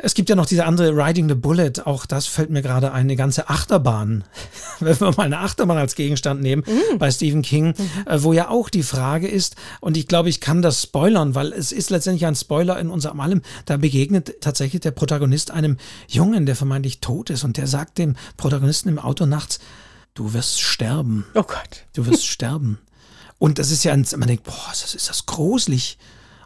es gibt ja noch diese andere Riding the Bullet, auch das fällt mir gerade eine ganze Achterbahn, <laughs> wenn wir mal eine Achterbahn als Gegenstand nehmen, mm. bei Stephen King, mhm. Äh, wo ja auch die Frage ist, und ich glaube, ich kann das spoilern, weil es ist letztendlich ein Spoiler in unserem allem, da begegnet tatsächlich der Protagonist einem Jungen, der vermeintlich tot ist und der sagt dem Protagonisten im Auto nachts, du wirst sterben. Oh Gott. Du wirst <laughs> sterben. Und das ist ja, ein, man denkt, boah, ist das, ist das gruselig.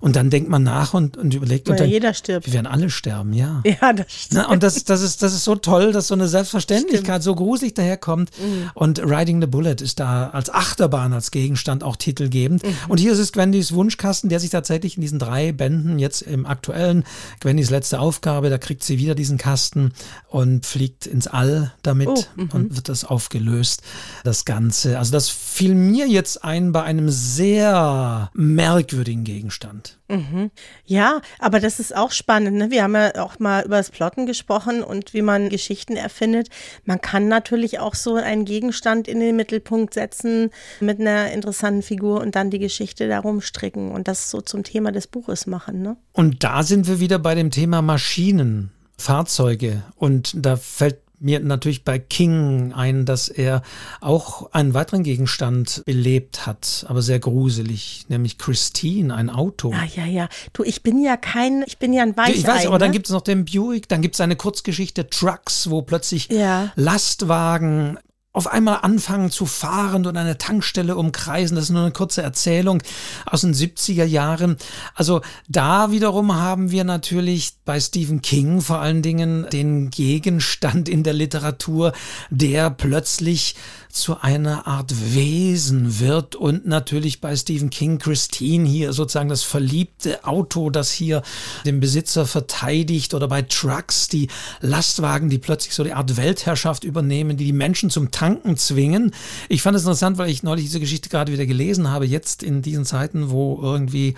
Und dann denkt man nach und, und überlegt. Und dann, jeder stirbt. Wir werden alle sterben, ja. <laughs> Ja, das stimmt. Na, und das, das, ist, das ist so toll, dass so eine Selbstverständlichkeit stimmt. so gruselig daherkommt. Mhm. Und Riding the Bullet ist da als Achterbahn, als Gegenstand auch titelgebend. Mhm. Und hier ist es Gwendys Wunschkasten, der sich tatsächlich in diesen drei Bänden jetzt im aktuellen, Gwendys letzte Aufgabe, da kriegt sie wieder diesen Kasten und fliegt ins All damit oh, mhm. und wird das aufgelöst, das Ganze. Also das fiel mir jetzt ein bei einem sehr merkwürdigen Gegenstand. Mhm. Ja, aber das ist auch spannend. Ne? Wir haben ja auch mal über das Plotten gesprochen und wie man Geschichten erfindet. Man kann natürlich auch so einen Gegenstand in den Mittelpunkt setzen mit einer interessanten Figur und dann die Geschichte darum stricken und das so zum Thema des Buches machen. Ne? Und da sind wir wieder bei dem Thema Maschinen. Fahrzeuge. Und da fällt mir natürlich bei King ein, dass er auch einen weiteren Gegenstand belebt hat, aber sehr gruselig, nämlich Christine, ein Auto. Ja, ja, ja. Du, ich bin ja kein, ich bin ja ein Weichei. Ich weiß, aber ne? dann gibt es noch den Buick, dann gibt es eine Kurzgeschichte Trucks, wo plötzlich ja. Lastwagen auf einmal anfangen zu fahren und eine Tankstelle umkreisen. Das ist nur eine kurze Erzählung aus den 70er Jahren. Also da wiederum haben wir natürlich bei Stephen King vor allen Dingen den Gegenstand in der Literatur, der plötzlich zu einer Art Wesen wird und natürlich bei Stephen King Christine hier sozusagen das verliebte Auto, das hier den Besitzer verteidigt oder bei Trucks die Lastwagen, die plötzlich so die Art Weltherrschaft übernehmen, die die Menschen zum Tanken zwingen. Ich fand es interessant, weil ich neulich diese Geschichte gerade wieder gelesen habe, jetzt in diesen Zeiten, wo irgendwie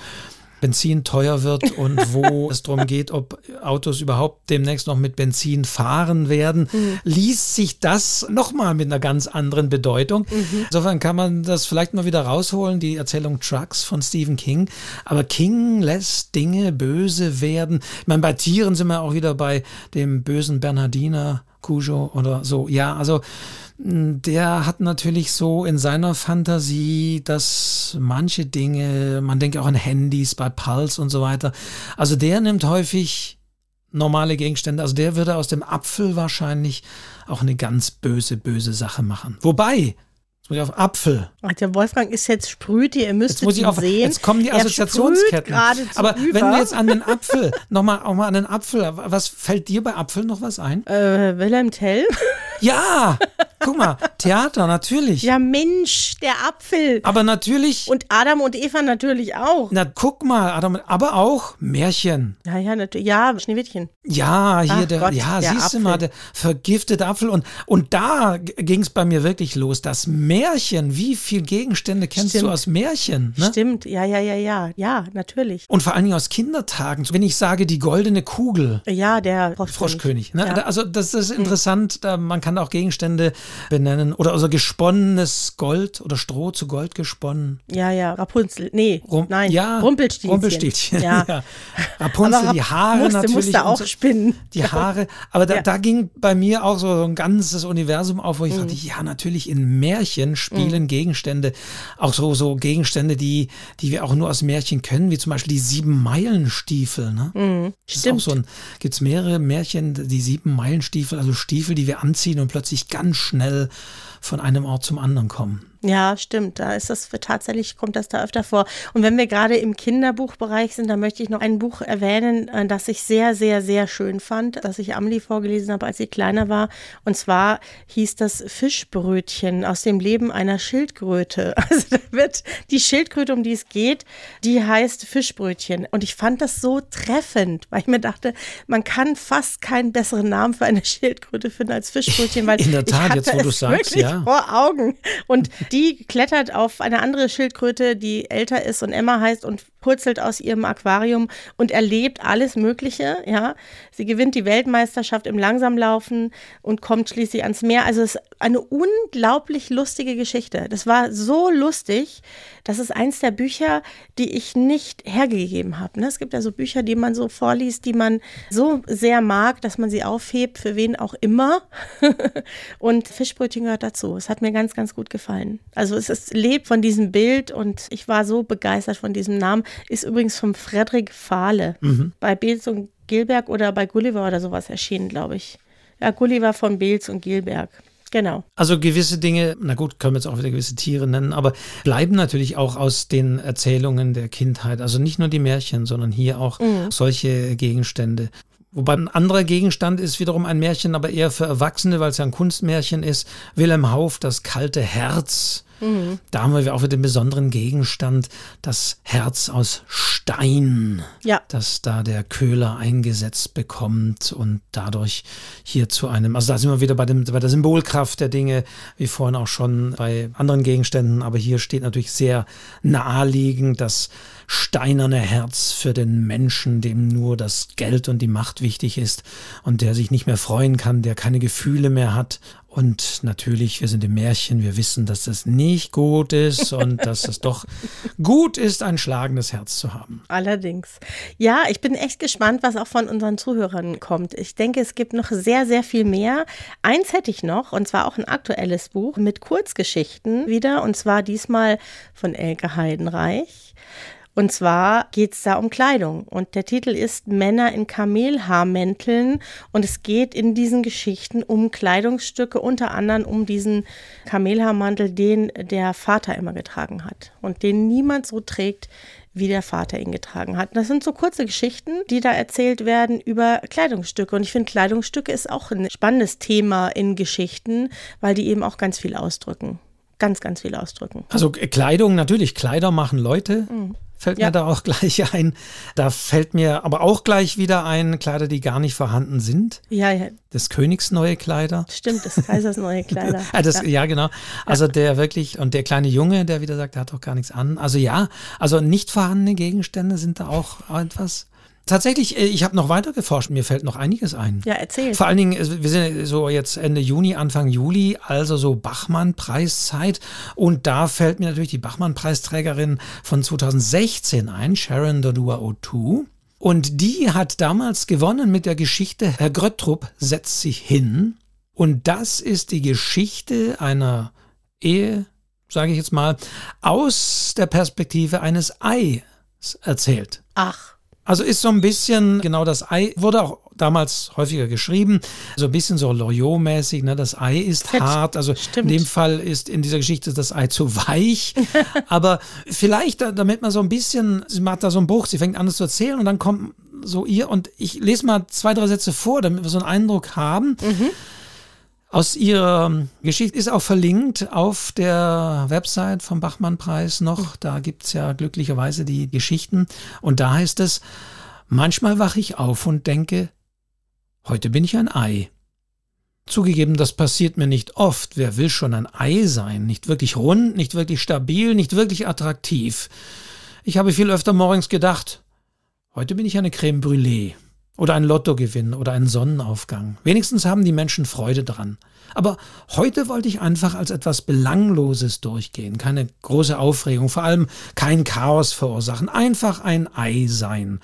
Benzin teuer wird und wo <laughs> es darum geht, ob Autos überhaupt demnächst noch mit Benzin fahren werden, mhm. liest sich das nochmal mit einer ganz anderen Bedeutung. Mhm. Insofern kann man das vielleicht mal wieder rausholen, die Erzählung Trucks von Stephen King. Aber King lässt Dinge böse werden. Ich meine, bei Tieren sind wir auch wieder bei dem bösen Bernhardiner Cujo oder so. Ja, also der hat natürlich so in seiner Fantasie, dass manche Dinge, man denkt auch an Handys bei Pulse und so weiter, also der nimmt häufig normale Gegenstände, also der würde aus dem Apfel wahrscheinlich auch eine ganz böse, böse Sache machen. Wobei, Jetzt muss ich auf Apfel. Ach, der Wolfgang ist jetzt sprüht, ihr müsst jetzt muss ich auf, sehen. Jetzt kommen die Assoziationsketten. Aber über. wenn du jetzt an den Apfel, <laughs> nochmal auch mal an den Apfel, was fällt dir bei Apfel noch was ein? Äh, Wilhelm Tell. Ja, <laughs> guck mal, Theater, natürlich. Ja, Mensch, der Apfel. Aber natürlich. Und Adam und Eva natürlich auch. Na, guck mal, Adam, aber auch Märchen. Ja, ja, natürlich. Ja, Schneewittchen. Ja, hier Ach der, Gott, ja, der siehst Apfel. du mal, der vergiftete Apfel. Und, und da ging es bei mir wirklich los. Das Märchen, wie viele Gegenstände kennst Stimmt. du aus Märchen? Ne? Stimmt, ja, ja, ja, ja, ja, natürlich. Und vor allen Dingen aus Kindertagen. Wenn ich sage, die goldene Kugel. Ja, der Froschkönig. Froschkönig ne? ja. Also, das ist interessant. Da, man kann auch Gegenstände benennen. Oder also gesponnenes Gold oder Stroh zu Gold gesponnen. Ja, ja, Rapunzel. Nee, Rum, nein, ja, Rumpelstilzchen. Rumpelstilzchen. Ja. <laughs> ja. Rapunzel, die Haare musste, natürlich. Musste auch spinnen. Die Haare. Aber da, ja. da, ging bei mir auch so ein ganzes Universum auf, wo ich mhm. dachte, ja, natürlich in Märchen spielen mhm. Gegenstände, auch so, so Gegenstände, die, die wir auch nur aus Märchen können, wie zum Beispiel die sieben Meilenstiefel. Ne? Mhm. Stimmt. So Gibt es mehrere Märchen, die sieben Meilenstiefel, also Stiefel, die wir anziehen und plötzlich ganz schnell von einem Ort zum anderen kommen. Ja, stimmt. Da ist das tatsächlich kommt das da öfter vor. Und wenn wir gerade im Kinderbuchbereich sind, dann möchte ich noch ein Buch erwähnen, äh, das ich sehr, sehr, sehr schön fand, das ich Amelie vorgelesen habe, als sie kleiner war. Und zwar hieß das Fischbrötchen aus dem Leben einer Schildkröte. <laughs> Also da wird die Schildkröte, um die es geht, die heißt Fischbrötchen. Und ich fand das so treffend, weil ich mir dachte, man kann fast keinen besseren Namen für eine Schildkröte finden als Fischbrötchen, weil in der Tat, jetzt wo du sagst, ja, vor Augen. Und die klettert auf eine andere Schildkröte, die älter ist und Emma heißt und purzelt aus ihrem Aquarium und erlebt alles Mögliche. Ja, sie gewinnt die Weltmeisterschaft im Langsamlaufen und kommt schließlich ans Meer. Also es ist eine unglaublich lustige Geschichte. Das war so lustig. Das ist eins der Bücher, die ich nicht hergegeben habe. Ne? Es gibt ja so Bücher, die man so vorliest, die man so sehr mag, dass man sie aufhebt, für wen auch immer. <laughs> und Fischbrötchen gehört dazu. Es hat mir ganz, ganz gut gefallen. Also es ist, lebt von diesem Bild und ich war so begeistert von diesem Namen. Ist übrigens von Frederik Fahle mhm. bei Beels und Gilberg oder bei Gulliver oder sowas erschienen, glaube ich. Ja, Gulliver von Beels und Gilberg. Genau. Also gewisse Dinge, na gut, können wir jetzt auch wieder gewisse Tiere nennen, aber bleiben natürlich auch aus den Erzählungen der Kindheit. Also nicht nur die Märchen, sondern hier auch mhm. solche Gegenstände. Wobei ein anderer Gegenstand ist wiederum ein Märchen, aber eher für Erwachsene, weil es ja ein Kunstmärchen ist. Wilhelm Hauff, das kalte Herz. Mhm. Da haben wir auch wieder den besonderen Gegenstand, das Herz aus. Stein, ja. das da der Köhler eingesetzt bekommt und dadurch hier zu einem, also da sind wir wieder bei, dem, bei der Symbolkraft der Dinge, wie vorhin auch schon bei anderen Gegenständen, aber hier steht natürlich sehr naheliegend das steinerne Herz für den Menschen, dem nur das Geld und die Macht wichtig ist und der sich nicht mehr freuen kann, der keine Gefühle mehr hat und natürlich, wir sind im Märchen, wir wissen, dass das nicht gut ist und <laughs> dass es doch gut ist, ein schlagendes Herz zu haben. Allerdings. Ja, ich bin echt gespannt, was auch von unseren Zuhörern kommt. Ich denke, es gibt noch sehr, sehr viel mehr. Eins hätte ich noch, und zwar auch ein aktuelles Buch mit Kurzgeschichten wieder, und zwar diesmal von Elke Heidenreich. Und zwar geht es da um Kleidung. Und der Titel ist Männer in Kamelhaarmänteln. Und es geht in diesen Geschichten um Kleidungsstücke, unter anderem um diesen Kamelhaarmantel, den der Vater immer getragen hat. Und den niemand so trägt, wie der Vater ihn getragen hat. das sind so kurze Geschichten, die da erzählt werden über Kleidungsstücke. Und ich finde, Kleidungsstücke ist auch ein spannendes Thema in Geschichten, weil die eben auch ganz viel ausdrücken ganz, ganz viel ausdrücken. Also Kleidung, natürlich, Kleider machen Leute. Mhm fällt ja. mir da auch <laughs> gleich ein. Da fällt mir aber auch gleich wieder ein, Kleider, die gar nicht vorhanden sind. Ja, ja. Des Königs neue Kleider. Stimmt, des Kaisers neue Kleider. <laughs> ah, das, ja. ja. genau. Also ja. der wirklich, und der kleine Junge, der wieder sagt, er hat doch gar nichts an. Also ja, also nicht vorhandene Gegenstände sind da auch etwas. Tatsächlich, äh, ich habe noch weiter geforscht, mir fällt noch einiges ein. Ja, erzähl. Vor allen Dingen, wir sind so jetzt Ende Juni, Anfang Juli, also so Bachmann-Preiszeit. Und da fällt mir natürlich die Bachmann-Preisträgerin von 2016 ein, Sharon Dodua O2. Und die hat damals gewonnen mit der Geschichte Herr Gröttrup setzt sich hin. Und das ist die Geschichte einer Ehe, sage ich jetzt mal, aus der Perspektive eines Eis erzählt. Ach. Also ist so ein bisschen, genau das Ei wurde auch damals häufiger geschrieben, so ein bisschen so Loriot-mäßig, ne? das Ei ist Fett. hart, also Stimmt. in dem Fall ist in dieser Geschichte das Ei zu weich, <laughs> aber vielleicht, damit man so ein bisschen, sie macht da so einen Bruch, sie fängt an es zu erzählen und dann kommt so ihr und ich lese mal zwei, drei Sätze vor, damit wir so einen Eindruck haben. Mhm. Aus ihrer Geschichte ist auch verlinkt auf der Website vom Bachmann-Preis noch. Da gibt es ja glücklicherweise die Geschichten. Und da heißt es, manchmal wache ich auf und denke, heute bin ich ein Ei. Zugegeben, das passiert mir nicht oft. Wer will schon ein Ei sein? Nicht wirklich rund, nicht wirklich stabil, nicht wirklich attraktiv. Ich habe viel öfter morgens gedacht, heute bin ich eine Creme Brûlée. Oder ein Lottogewinn oder ein Sonnenaufgang. Wenigstens haben die Menschen Freude dran. Aber heute wollte ich einfach als etwas Belangloses durchgehen. Keine große Aufregung, vor allem kein Chaos verursachen. Einfach ein Ei sein.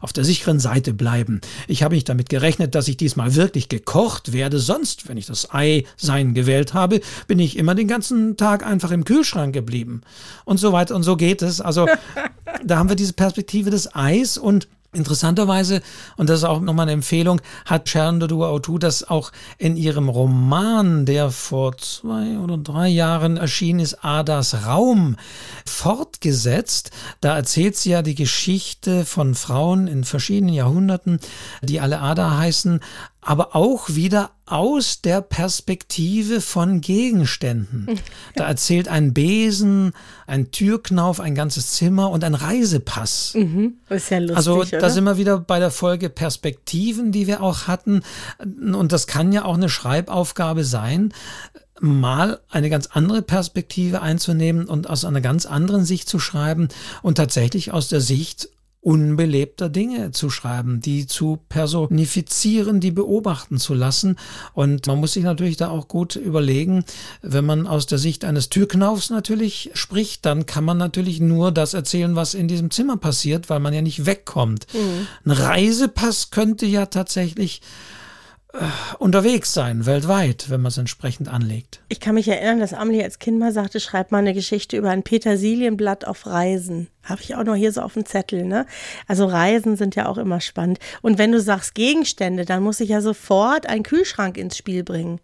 Auf der sicheren Seite bleiben. Ich habe nicht damit gerechnet, dass ich diesmal wirklich gekocht werde. Sonst, wenn ich das Ei sein gewählt habe, bin ich immer den ganzen Tag einfach im Kühlschrank geblieben. Und so weiter und so geht es. Also <laughs> da haben wir diese Perspektive des Eis und Interessanterweise, und das ist auch nochmal eine Empfehlung, hat Sharon Dodua Autu das auch in ihrem Roman, der vor zwei oder drei Jahren erschienen ist, Adas Raum, fortgesetzt. Da erzählt sie ja die Geschichte von Frauen in verschiedenen Jahrhunderten, die alle Ada heißen, aber auch wieder aus der Perspektive von Gegenständen. Da erzählt ein Besen, ein Türknauf, ein ganzes Zimmer und ein Reisepass. Mhm. Ist ja lustig, also da oder? sind wir wieder bei der Folge Perspektiven, die wir auch hatten. Und das kann ja auch eine Schreibaufgabe sein, mal eine ganz andere Perspektive einzunehmen und aus einer ganz anderen Sicht zu schreiben und tatsächlich aus der Sicht unbelebter Dinge zu schreiben, die zu personifizieren, die beobachten zu lassen. Und man muss sich natürlich da auch gut überlegen, wenn man aus der Sicht eines Türknaufs natürlich spricht, dann kann man natürlich nur das erzählen, was in diesem Zimmer passiert, weil man ja nicht wegkommt. Mhm. Ein Reisepass könnte ja tatsächlich unterwegs sein, weltweit, wenn man es entsprechend anlegt. Ich kann mich erinnern, dass Amelie als Kind mal sagte, schreib mal eine Geschichte über ein Petersilienblatt auf Reisen. Habe ich auch noch hier so auf dem Zettel, ne? Also Reisen sind ja auch immer spannend. Und wenn du sagst Gegenstände, dann muss ich ja sofort einen Kühlschrank ins Spiel bringen.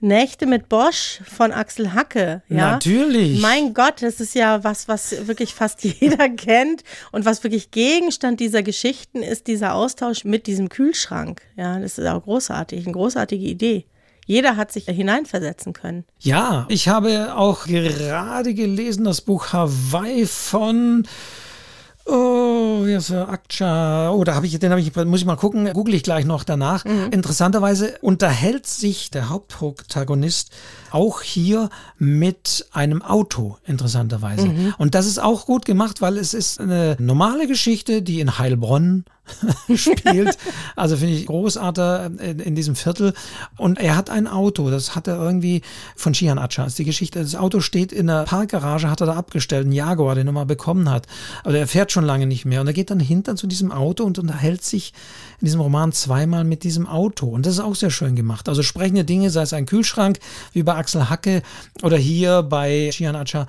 Nächte mit Bosch von Axel Hacke. Ja? Natürlich. Mein Gott, das ist ja was, was wirklich fast <laughs> jeder kennt und was wirklich Gegenstand dieser Geschichten ist, dieser Austausch mit diesem Kühlschrank. Ja, das ist auch großartig, eine großartige Idee. Jeder hat sich hineinversetzen können. Ja, ich habe auch gerade gelesen das Buch Hawaii von Oh, Claudia für Akcha, oh, da habe ich, den habe ich, muss ich mal gucken, google ich gleich noch danach. Mhm. Interessanterweise unterhält sich der Hauptprotagonist auch hier mit einem Auto, interessanterweise. Mhm. Und das ist auch gut gemacht, weil es ist eine normale Geschichte, die in Heilbronn <laughs> spielt. <laughs> Also finde ich großartig in, in, diesem Viertel. Und er hat ein Auto, das hat er irgendwie von Shihan Acha, ist die Geschichte. Das Auto steht in der Parkgarage, hat er da abgestellt, ein Jaguar, den er mal bekommen hat. Aber er fährt schon lange nicht mehr. Und er geht dann hinter zu diesem Auto und unterhält sich in diesem Roman zweimal mit diesem Auto. Und das ist auch sehr schön gemacht. Also sprechende Dinge, sei es ein Kühlschrank, wie bei Axel Hacke oder hier bei Shihan Acha.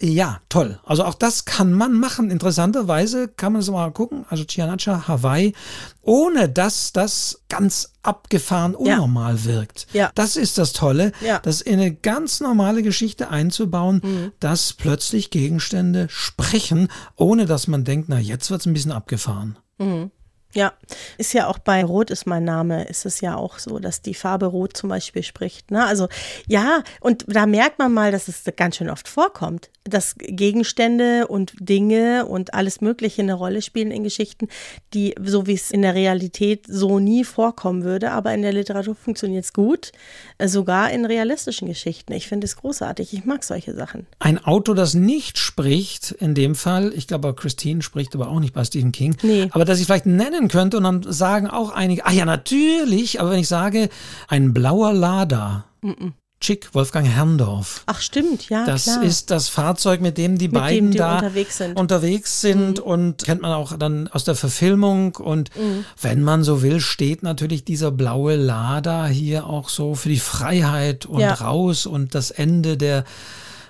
Ja, toll. Also auch das kann man machen. Interessanterweise kann man es mal gucken. Also Chianacha, Hawaii, ohne dass das ganz abgefahren unnormal ja. wirkt. Ja. Das ist das Tolle, ja. das in eine ganz normale Geschichte einzubauen, mhm. dass plötzlich Gegenstände sprechen, ohne dass man denkt, na jetzt wird es ein bisschen abgefahren. Mhm. Ja, ist ja auch bei Rot ist mein Name, ist es ja auch so, dass die Farbe Rot zum Beispiel spricht. Ne? Also ja, und da merkt man mal, dass es ganz schön oft vorkommt, dass Gegenstände und Dinge und alles Mögliche eine Rolle spielen in Geschichten, die, so wie es in der Realität so nie vorkommen würde, aber in der Literatur funktioniert es gut, äh, sogar in realistischen Geschichten. Ich finde es großartig, ich mag solche Sachen. Ein Auto, das nicht spricht, in dem Fall, ich glaube, Christine spricht aber auch nicht bei Stephen King, nee. aber dass ich vielleicht nennen nennen könnte und dann sagen auch einige, ah ja, natürlich, aber wenn ich sage, ein blauer Lada. Mm -mm. Chick, Wolfgang Herrndorf. Ach stimmt, ja. Das klar. ist das Fahrzeug, mit dem die mit beiden dem die da unterwegs sind, unterwegs sind mhm. und kennt man auch dann aus der Verfilmung. Und mhm. wenn man so will, steht natürlich dieser blaue Lada hier auch so für die Freiheit und ja. raus und das Ende der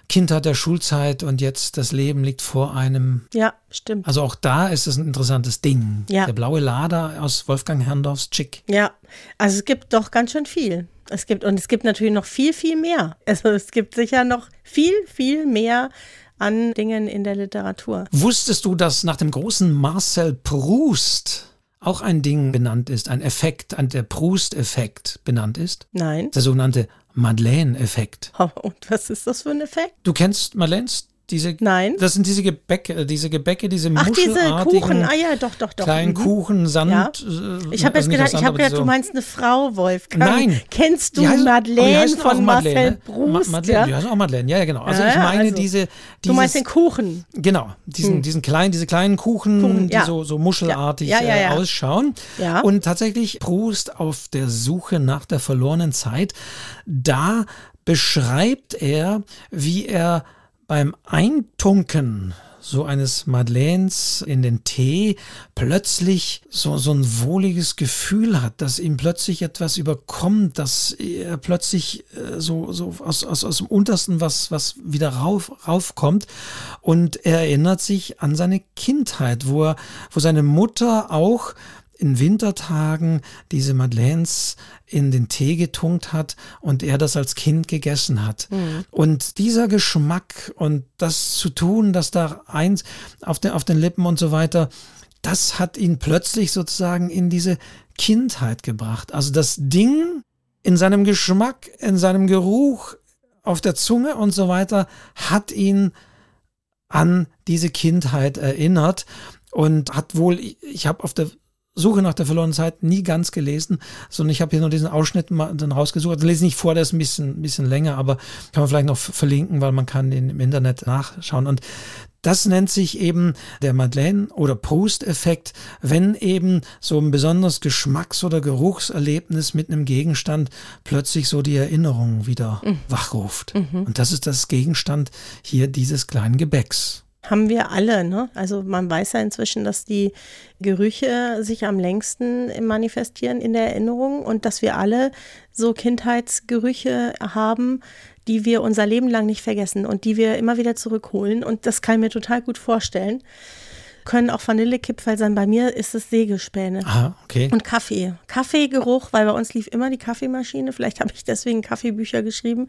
Kindheit der Schulzeit und jetzt das Leben liegt vor einem. Ja, stimmt. Also auch da ist es ein interessantes Ding. Ja. Der blaue Lader aus Wolfgang Herrndorfs Chick. Ja, also es gibt doch ganz schön viel. Es gibt und es gibt natürlich noch viel, viel mehr. Also es gibt sicher noch viel, viel mehr an Dingen in der Literatur. Wusstest du, dass nach dem großen Marcel Proust auch ein Ding benannt ist, ein Effekt, ein der Proust-Effekt benannt ist? Nein. Der sogenannte Madeleine-Effekt. <laughs> Und was ist das für ein Effekt? Du kennst Madeleines diese, Nein. Das sind diese Gebäcke, diese Gebäcke, diese Ach, diese Kuchen. Ah ja, doch, doch, doch. Kleinen mhm. Kuchen, Sand. Ja. Äh, ich habe jetzt also gedacht, ich habe gedacht, so du meinst eine Frau, Wolfgang. Nein. Kennst du heißt, Madeleine von Marcel Proust? Ma Madeleine, ja? die heißen auch Madeleine, ja, ja, genau. Also ja, ich meine also, diese. Dieses, du meinst den Kuchen. Genau, diesen, hm. diesen kleinen, diese kleinen Kuchen, Kuchen die so, so muschelartig äh, ausschauen. Ja. Und tatsächlich Proust auf der Suche nach der verlorenen Zeit, da beschreibt er, wie er beim Eintunken so eines Madeleines in den Tee plötzlich so, so ein wohliges Gefühl hat, dass ihm plötzlich etwas überkommt, dass er plötzlich äh, so, so aus, aus, aus dem Untersten was, was wieder rauf, raufkommt. Und er erinnert sich an seine Kindheit, wo er, wo seine Mutter auch in Wintertagen diese Madeleines in den Tee getunkt hat und er das als Kind gegessen hat. Mhm. Und dieser Geschmack und das zu tun, dass da eins auf den, auf den Lippen und so weiter, das hat ihn plötzlich sozusagen in diese Kindheit gebracht. Also das Ding in seinem Geschmack, in seinem Geruch, auf der Zunge und so weiter, hat ihn an diese Kindheit erinnert und hat wohl, ich habe auf der Suche nach der verlorenen Zeit nie ganz gelesen, sondern ich habe hier nur diesen Ausschnitt mal dann rausgesucht. Also lese nicht vor, der ist ein bisschen, ein bisschen länger, aber kann man vielleicht noch verlinken, weil man kann den im Internet nachschauen. Und das nennt sich eben der Madeleine- oder Post-Effekt, wenn eben so ein besonderes Geschmacks- oder Geruchserlebnis mit einem Gegenstand plötzlich so die Erinnerung wieder mhm. wachruft. Mhm. Und das ist das Gegenstand hier dieses kleinen Gebäcks haben wir alle. Ne? Also man weiß ja inzwischen, dass die Gerüche sich am längsten manifestieren in der Erinnerung und dass wir alle so Kindheitsgerüche haben, die wir unser Leben lang nicht vergessen und die wir immer wieder zurückholen. Und das kann ich mir total gut vorstellen können auch Vanillekipferl sein. Bei mir ist es Sägespäne. Aha, okay. Und Kaffee. Kaffeegeruch, weil bei uns lief immer die Kaffeemaschine. Vielleicht habe ich deswegen Kaffeebücher geschrieben.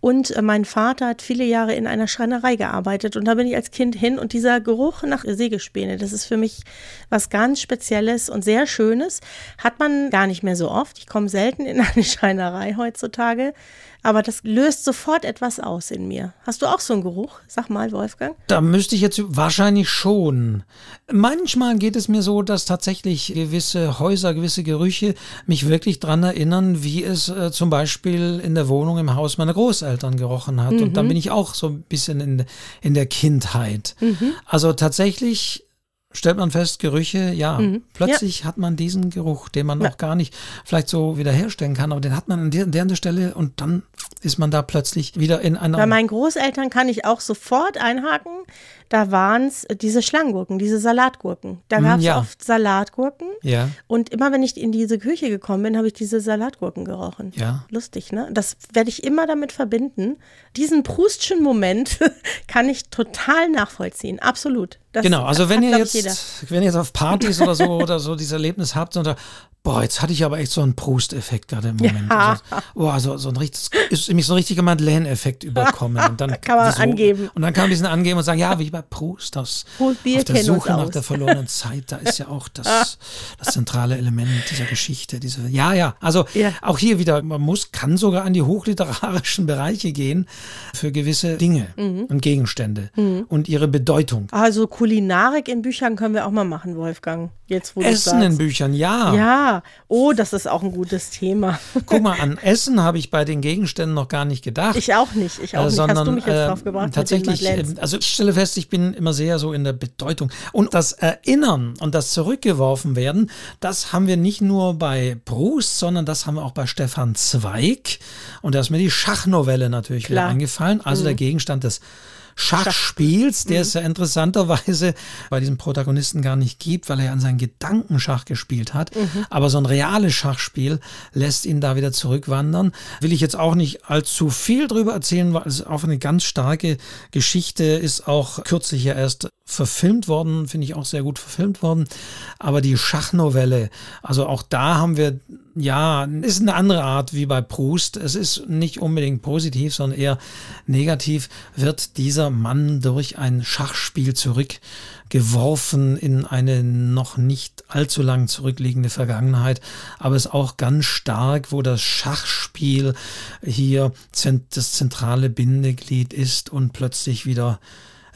Und äh, mein Vater hat viele Jahre in einer Schreinerei gearbeitet. Und da bin ich als Kind hin. Und dieser Geruch nach Sägespäne, das ist für mich was ganz Spezielles und sehr Schönes. Hat man gar nicht mehr so oft. Ich komme selten in eine <laughs> Schreinerei heutzutage. Aber das löst sofort etwas aus in mir. Hast du auch so einen Geruch? Sag mal, Wolfgang. Da müsste ich jetzt wahrscheinlich schon. Manchmal geht es mir so, dass tatsächlich gewisse Häuser, gewisse Gerüche mich wirklich daran erinnern, wie es äh, zum Beispiel in der Wohnung im Haus meiner Großeltern gerochen hat. Mhm. Und dann bin ich auch so ein bisschen in, in der Kindheit. Mhm. Also tatsächlich stellt man fest, Gerüche, ja, mhm. plötzlich ja. hat man diesen Geruch, den man ja. auch gar nicht vielleicht so wiederherstellen kann, aber den hat man an der, der Stelle und dann ist man da plötzlich wieder in einer. Bei meinen Großeltern kann ich auch sofort einhaken. Da waren es diese Schlangengurken, diese Salatgurken. Da gab es ja. oft Salatgurken. Ja. Und immer wenn ich in diese Küche gekommen bin, habe ich diese Salatgurken gerochen. Ja. Lustig, ne? Das werde ich immer damit verbinden. Diesen Proustschen Moment <laughs> kann ich total nachvollziehen. Absolut. Das genau, also wenn ihr jetzt, wenn ihr jetzt auf Partys oder so oder so dieses Erlebnis habt und da, Boah, jetzt hatte ich aber echt so einen Proust-Effekt gerade im Moment. Ja. Also, boah, so, so ein richtig, ist nämlich so ein richtiger Madeleine-Effekt überkommen. Und dann <laughs> kann man so, angeben. Und dann kann man diesen angeben und sagen, ja, wie bei Proust, das, auf der Suche nach der verlorenen Zeit, da ist ja auch das, <laughs> das zentrale Element dieser Geschichte. Diese, ja, ja, also ja. auch hier wieder, man muss, kann sogar an die hochliterarischen Bereiche gehen für gewisse Dinge mhm. und Gegenstände mhm. und ihre Bedeutung. Also Kulinarik in Büchern können wir auch mal machen, Wolfgang. Jetzt, wo Essen in Büchern, ja. Ja, oh, das ist auch ein gutes Thema. Guck mal, an <laughs> Essen habe ich bei den Gegenständen noch gar nicht gedacht. Ich auch nicht, ich auch äh, nicht. Sondern, Hast du mich jetzt äh, drauf gebracht? Tatsächlich, äh, also ich stelle fest, ich bin immer sehr so in der Bedeutung. Und das Erinnern und das Zurückgeworfen werden, das haben wir nicht nur bei Proust, sondern das haben wir auch bei Stefan Zweig. Und da ist mir die Schachnovelle natürlich Klar. wieder eingefallen. Also mhm. der Gegenstand des Schachspiels, der es ja interessanterweise bei diesem Protagonisten gar nicht gibt, weil er an seinen Gedanken Schach gespielt hat. Mhm. Aber so ein reales Schachspiel lässt ihn da wieder zurückwandern. Will ich jetzt auch nicht allzu viel drüber erzählen, weil es auch eine ganz starke Geschichte ist, auch kürzlich ja erst verfilmt worden, finde ich auch sehr gut verfilmt worden. Aber die Schachnovelle, also auch da haben wir ja, ist eine andere Art wie bei Proust. Es ist nicht unbedingt positiv, sondern eher negativ. Wird dieser Mann durch ein Schachspiel zurückgeworfen in eine noch nicht allzu lang zurückliegende Vergangenheit, aber es ist auch ganz stark, wo das Schachspiel hier das zentrale Bindeglied ist und plötzlich wieder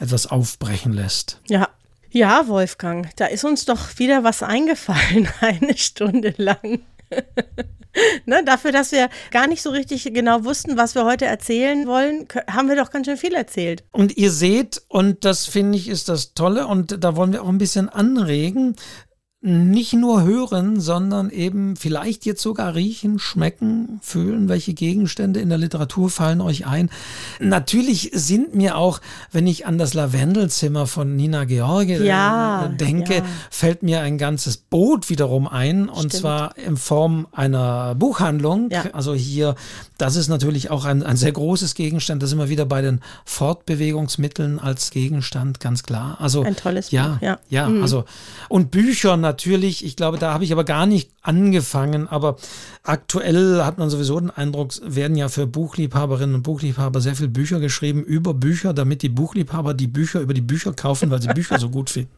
etwas aufbrechen lässt. Ja, ja, Wolfgang, da ist uns doch wieder was eingefallen, <laughs> eine Stunde lang. <laughs> ne, dafür, dass wir gar nicht so richtig genau wussten, was wir heute erzählen wollen, haben wir doch ganz schön viel erzählt. Und ihr seht, und das finde ich ist das Tolle, und da wollen wir auch ein bisschen anregen, nicht nur hören, sondern eben vielleicht jetzt sogar riechen, schmecken, fühlen, welche Gegenstände in der Literatur fallen euch ein. Natürlich sind mir auch, wenn ich an das Lavendelzimmer von Nina George äh, ja, denke, ja. fällt mir ein ganzes Boot wiederum ein und Stimmt. zwar in Form einer Buchhandlung. Ja. Also hier, das ist natürlich auch ein, ein sehr großes Gegenstand. Da sind wir wieder bei den Fortbewegungsmitteln als Gegenstand, ganz klar. Also ein tolles ja, Buch, ja. Ja, mhm. also und Bücher natürlich natürlich, ich glaube, da habe ich aber gar nicht angefangen, aber aktuell hat man sowieso den Eindruck, werden ja für Buchliebhaberinnen und Buchliebhaber sehr viele Bücher geschrieben über Bücher, damit die Buchliebhaber die Bücher über die Bücher kaufen, weil sie <laughs> Bücher so gut finden.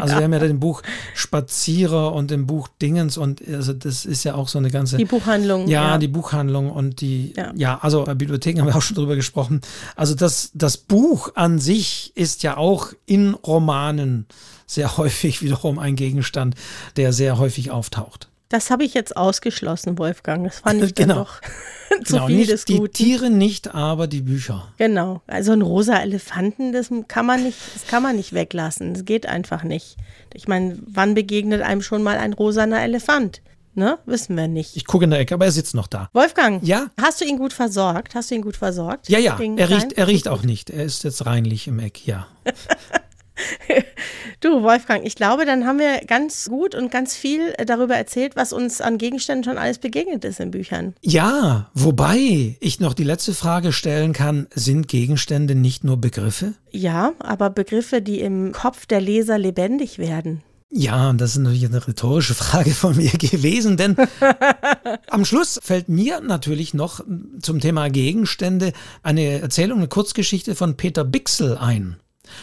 Also wir haben ja den Buch Spazierer und den Buch Dingens und also das ist ja auch so eine ganze die Buchhandlung. Ja, ja. die Buchhandlung und die ja. ja. also bei Bibliotheken haben wir auch schon drüber gesprochen. Also das das Buch an sich ist ja auch in Romanen sehr häufig <laughs> wiederum ein Gegenstand, der sehr häufig auftaucht. Das habe ich jetzt ausgeschlossen, Wolfgang. Das fand ich <laughs> genau. doch <laughs> zu genau, viel nicht des Die Tiere nicht, aber die Bücher. Genau. Also ein rosa Elefanten, das kann man nicht, das kann man nicht weglassen. Das geht einfach nicht. Ich meine, wann begegnet einem schon mal ein rosaner Elefant? Ne? Wissen wir nicht. Ich gucke in der Ecke, aber er sitzt noch da. Wolfgang, ja? hast du ihn gut versorgt? Hast du ihn gut versorgt? Ja, ja. Er riecht, er riecht auch nicht. Er ist jetzt reinlich im Eck, ja. Du, Wolfgang, ich glaube, dann haben wir ganz gut und ganz viel darüber erzählt, was uns an Gegenständen schon alles begegnet ist in Büchern. Ja, wobei ich noch die letzte Frage stellen kann, sind Gegenstände nicht nur Begriffe? Ja, aber Begriffe, die im Kopf der Leser lebendig werden. Ja, und das ist natürlich eine rhetorische Frage von mir <laughs> gewesen, denn <laughs> am Schluss fällt mir natürlich noch zum Thema Gegenstände eine Erzählung, eine Kurzgeschichte von Peter Bixel ein.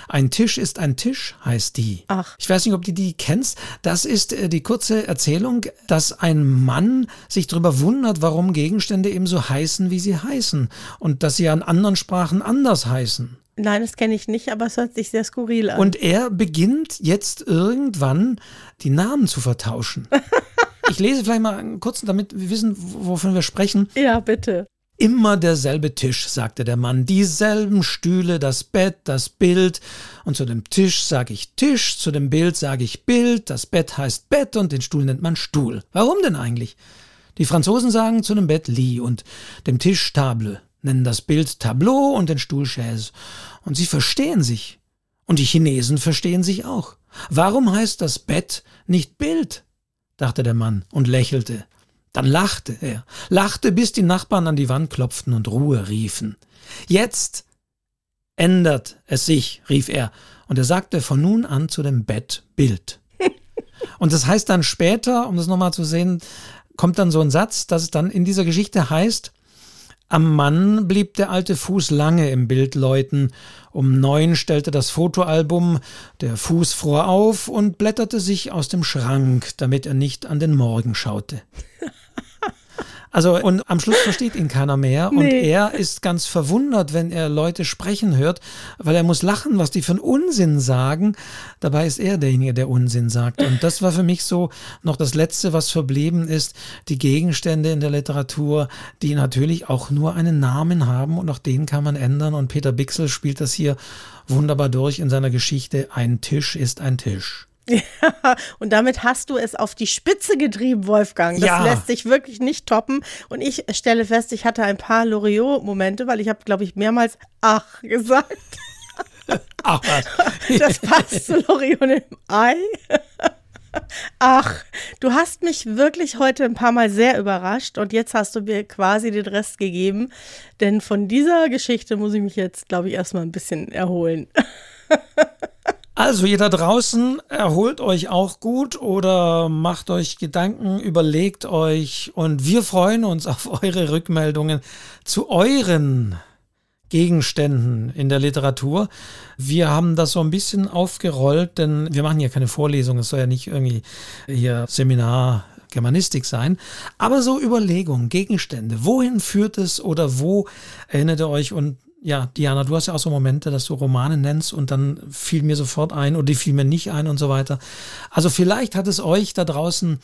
Ein Tisch ist ein Tisch, heißt die. Ach. Ich weiß nicht, ob du die kennst. Das ist äh, die kurze Erzählung, dass ein Mann sich darüber wundert, warum Gegenstände eben so heißen, wie sie heißen. Und dass sie an anderen Sprachen anders heißen. Nein, das kenne ich nicht, aber es hört sich sehr skurril an. Und er beginnt jetzt irgendwann die Namen zu vertauschen. <laughs> ich lese vielleicht mal kurz, damit wir wissen, wovon wir sprechen. Ja, bitte. Immer derselbe Tisch, sagte der Mann, dieselben Stühle, das Bett, das Bild. Und zu dem Tisch sage ich Tisch, zu dem Bild sage ich Bild, das Bett heißt Bett und den Stuhl nennt man Stuhl. Warum denn eigentlich? Die Franzosen sagen zu dem Bett Lit und dem Tisch Table, nennen das Bild Tableau und den Stuhl Chaise. Und sie verstehen sich. Und die Chinesen verstehen sich auch. Warum heißt das Bett nicht Bild? dachte der Mann und lächelte. Dann lachte er, lachte, bis die Nachbarn an die Wand klopften und Ruhe riefen. Jetzt ändert es sich, rief er, und er sagte von nun an zu dem Bett Bild. <laughs> Und das heißt dann später, um das nochmal zu sehen, kommt dann so ein Satz, dass es dann in dieser Geschichte heißt, am Mann blieb der alte Fuß lange im Bild läuten. Um neun stellte das Fotoalbum, der Fuß fror auf und blätterte sich aus dem Schrank, damit er nicht an den Morgen schaute. <laughs> Also, und am Schluss versteht ihn keiner mehr. Nee. Und er ist ganz verwundert, wenn er Leute sprechen hört, weil er muss lachen, was die für einen Unsinn sagen. Dabei ist er derjenige, der Unsinn sagt. Und das war für mich so noch das Letzte, was verblieben ist. Die Gegenstände in der Literatur, die natürlich auch nur einen Namen haben und auch den kann man ändern. Und Peter Bixel spielt das hier wunderbar durch in seiner Geschichte. Ein Tisch ist ein Tisch. Ja, und damit hast du es auf die Spitze getrieben, Wolfgang. Das ja. lässt sich wirklich nicht toppen. Und ich stelle fest, ich hatte ein paar Loriot-Momente, weil ich habe, glaube ich, mehrmals ach gesagt. <laughs> Ach was. Das passt zu Loriot im Ei. Ach, du hast mich wirklich heute ein paar Mal sehr überrascht und jetzt hast du mir quasi den Rest gegeben, denn von dieser Geschichte muss ich mich jetzt, glaube ich, erstmal ein bisschen erholen. <laughs> Also ihr da draußen, erholt euch auch gut oder macht euch Gedanken, überlegt euch und wir freuen uns <laughs> auf eure Rückmeldungen zu euren Gegenständen in der Literatur. Wir haben das so ein bisschen aufgerollt, denn wir machen hier keine Vorlesung, es soll ja nicht irgendwie hier Seminar Germanistik sein, aber so Überlegungen, Gegenstände, wohin führt es oder wo erinnert ihr euch und ja, Diana, du hast ja auch so Momente, dass du Romane nennst und dann fiel mir sofort ein oder die fiel mir nicht ein und so weiter. Also vielleicht hat es euch da draußen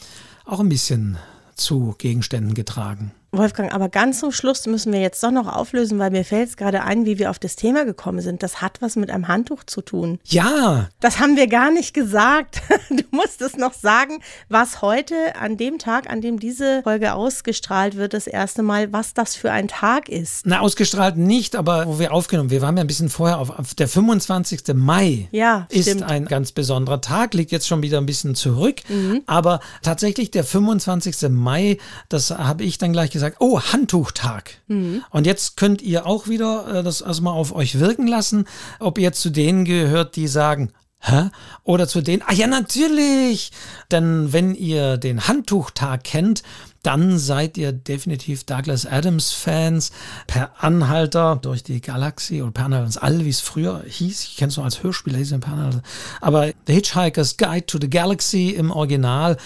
auch ein bisschen zu Gegenständen getragen. Wolfgang, aber ganz zum Schluss müssen wir jetzt doch noch auflösen, weil mir fällt es gerade ein, wie wir auf das Thema gekommen sind. Das hat was mit einem Handtuch zu tun. Ja. Das haben wir gar nicht gesagt. <laughs> Du musst es noch sagen, was heute an dem Tag, an dem diese Folge ausgestrahlt wird, das erste Mal, was das für ein Tag ist. Na, ausgestrahlt nicht, aber wo wir aufgenommen, wir waren ja ein bisschen vorher auf, auf der 25. Mai. Ja, ist stimmt. ein ganz besonderer Tag, liegt jetzt schon wieder ein bisschen zurück, mhm. aber tatsächlich der 25. Mai, das habe ich dann gleich gesagt, gesagt, oh, Handtuchtag. Mhm. Und jetzt könnt ihr auch wieder äh, das also mal auf euch wirken lassen, ob ihr zu denen gehört, die sagen, Hä? Oder zu denen, ah ja, natürlich. Denn wenn ihr den Handtuchtag kennt, dann seid ihr definitiv Douglas Adams Fans. Per Anhalter durch die Galaxie oder per Anhalter ins All, wie es früher hieß. Ich kenne es noch als Hörspiel, per Anhalter. Aber The Hitchhiker's Guide to the Galaxy im Original.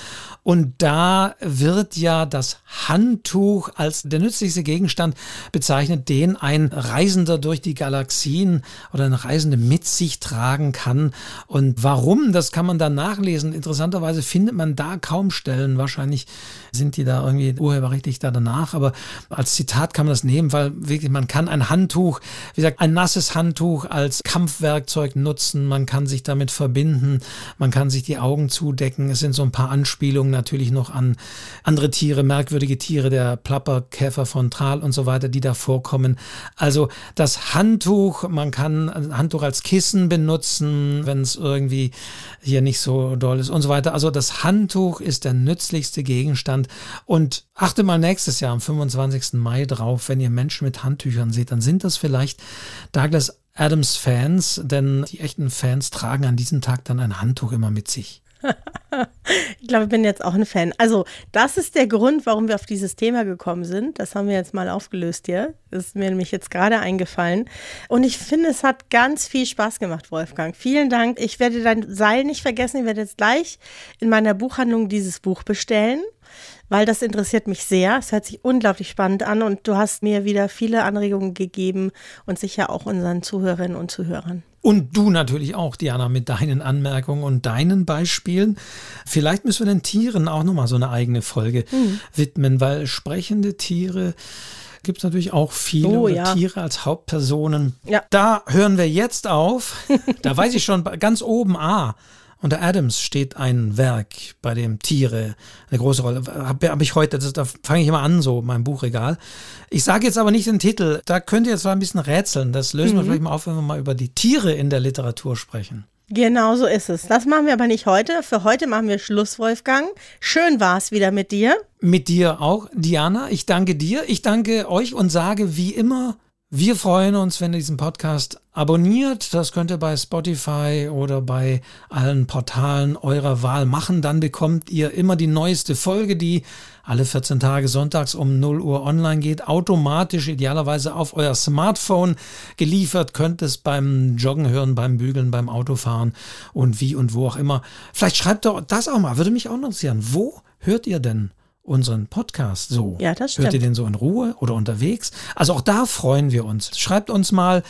Und da wird ja das Handtuch als der nützlichste Gegenstand bezeichnet, den ein Reisender durch die Galaxien oder ein Reisende mit sich tragen kann. Und warum, das kann man dann nachlesen. Interessanterweise findet man da kaum Stellen. Wahrscheinlich sind die da irgendwie urheberrechtlich da danach. Aber als Zitat kann man das nehmen, weil wirklich man kann ein Handtuch, wie gesagt, ein nasses Handtuch als Kampfwerkzeug nutzen. Man kann sich damit verbinden. Man kann sich die Augen zudecken. Es sind so ein paar Anspielungen natürlich noch an andere Tiere, merkwürdige Tiere, der Plapperkäfer von Tral und so weiter, die da vorkommen. Also das Handtuch, man kann ein Handtuch als Kissen benutzen, wenn es irgendwie hier nicht so doll ist und so weiter. Also das Handtuch ist der nützlichste Gegenstand und achte mal nächstes Jahr am 25. Mai drauf, wenn ihr Menschen mit Handtüchern seht, dann sind das vielleicht Douglas Adams Fans, denn die echten Fans tragen an diesem Tag dann ein Handtuch immer mit sich. <laughs> glaube, ich bin jetzt auch ein Fan. Also, das ist der Grund, warum wir auf dieses Thema gekommen sind. Das haben wir jetzt mal aufgelöst hier. Das ist mir nämlich jetzt gerade eingefallen. Und ich finde, es hat ganz viel Spaß gemacht, Wolfgang. Vielen Dank. Ich werde dein Seil nicht vergessen. Ich werde jetzt gleich in meiner Buchhandlung dieses Buch bestellen weil das interessiert mich sehr. Es hört sich unglaublich spannend an und du hast mir wieder viele Anregungen gegeben und sicher auch unseren Zuhörerinnen und Zuhörern. Und du natürlich auch, Diana, mit deinen Anmerkungen und deinen Beispielen. Vielleicht müssen wir den Tieren auch nochmal so eine eigene Folge mhm. widmen, weil sprechende Tiere gibt es natürlich auch viele oh, ja. Tiere als Hauptpersonen. Ja. Da hören wir jetzt auf. <laughs> da weiß ich schon ganz oben, ah, unter Adams steht ein Werk, bei dem Tiere eine große Rolle. Habe hab ich heute, das, da fange ich immer an, so mein Buchregal. Ich sage jetzt aber nicht den Titel. Da könnt ihr jetzt mal ein bisschen rätseln. Das lösen mhm. wir vielleicht mal auf, wenn wir mal über die Tiere in der Literatur sprechen. Genau so ist es. Das machen wir aber nicht heute. Für heute machen wir Schluss, Wolfgang. Schön war es wieder mit dir. Mit dir auch, Diana. Ich danke dir. Ich danke euch und sage wie immer wir freuen uns, wenn ihr diesen Podcast abonniert. Das könnt ihr bei Spotify oder bei allen Portalen eurer Wahl machen. Dann bekommt ihr immer die neueste Folge, die alle 14 Tage sonntags um 0 Uhr online geht. Automatisch, idealerweise auf euer Smartphone geliefert. Könnt es beim Joggen hören, beim Bügeln, beim Autofahren und wie und wo auch immer. Vielleicht schreibt doch das auch mal. Würde mich auch interessieren. Wo hört ihr denn unseren Podcast so? Ja, das stimmt. Hört ihr den so in Ruhe oder unterwegs? Also auch da freuen wir uns. Schreibt uns mal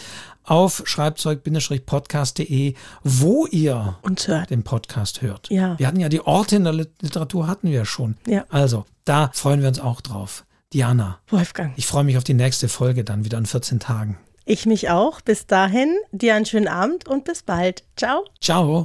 auf schreibzeug-podcast.de, wo ihr uns hört. den Podcast hört. Ja. Wir hatten ja die Orte in der Literatur hatten wir schon. Ja. Also, da freuen wir uns auch drauf. Diana. Wolfgang. Ich freue mich auf die nächste Folge dann wieder in 14 Tagen. Ich mich auch. Bis dahin, dir einen schönen Abend und bis bald. Ciao. Ciao.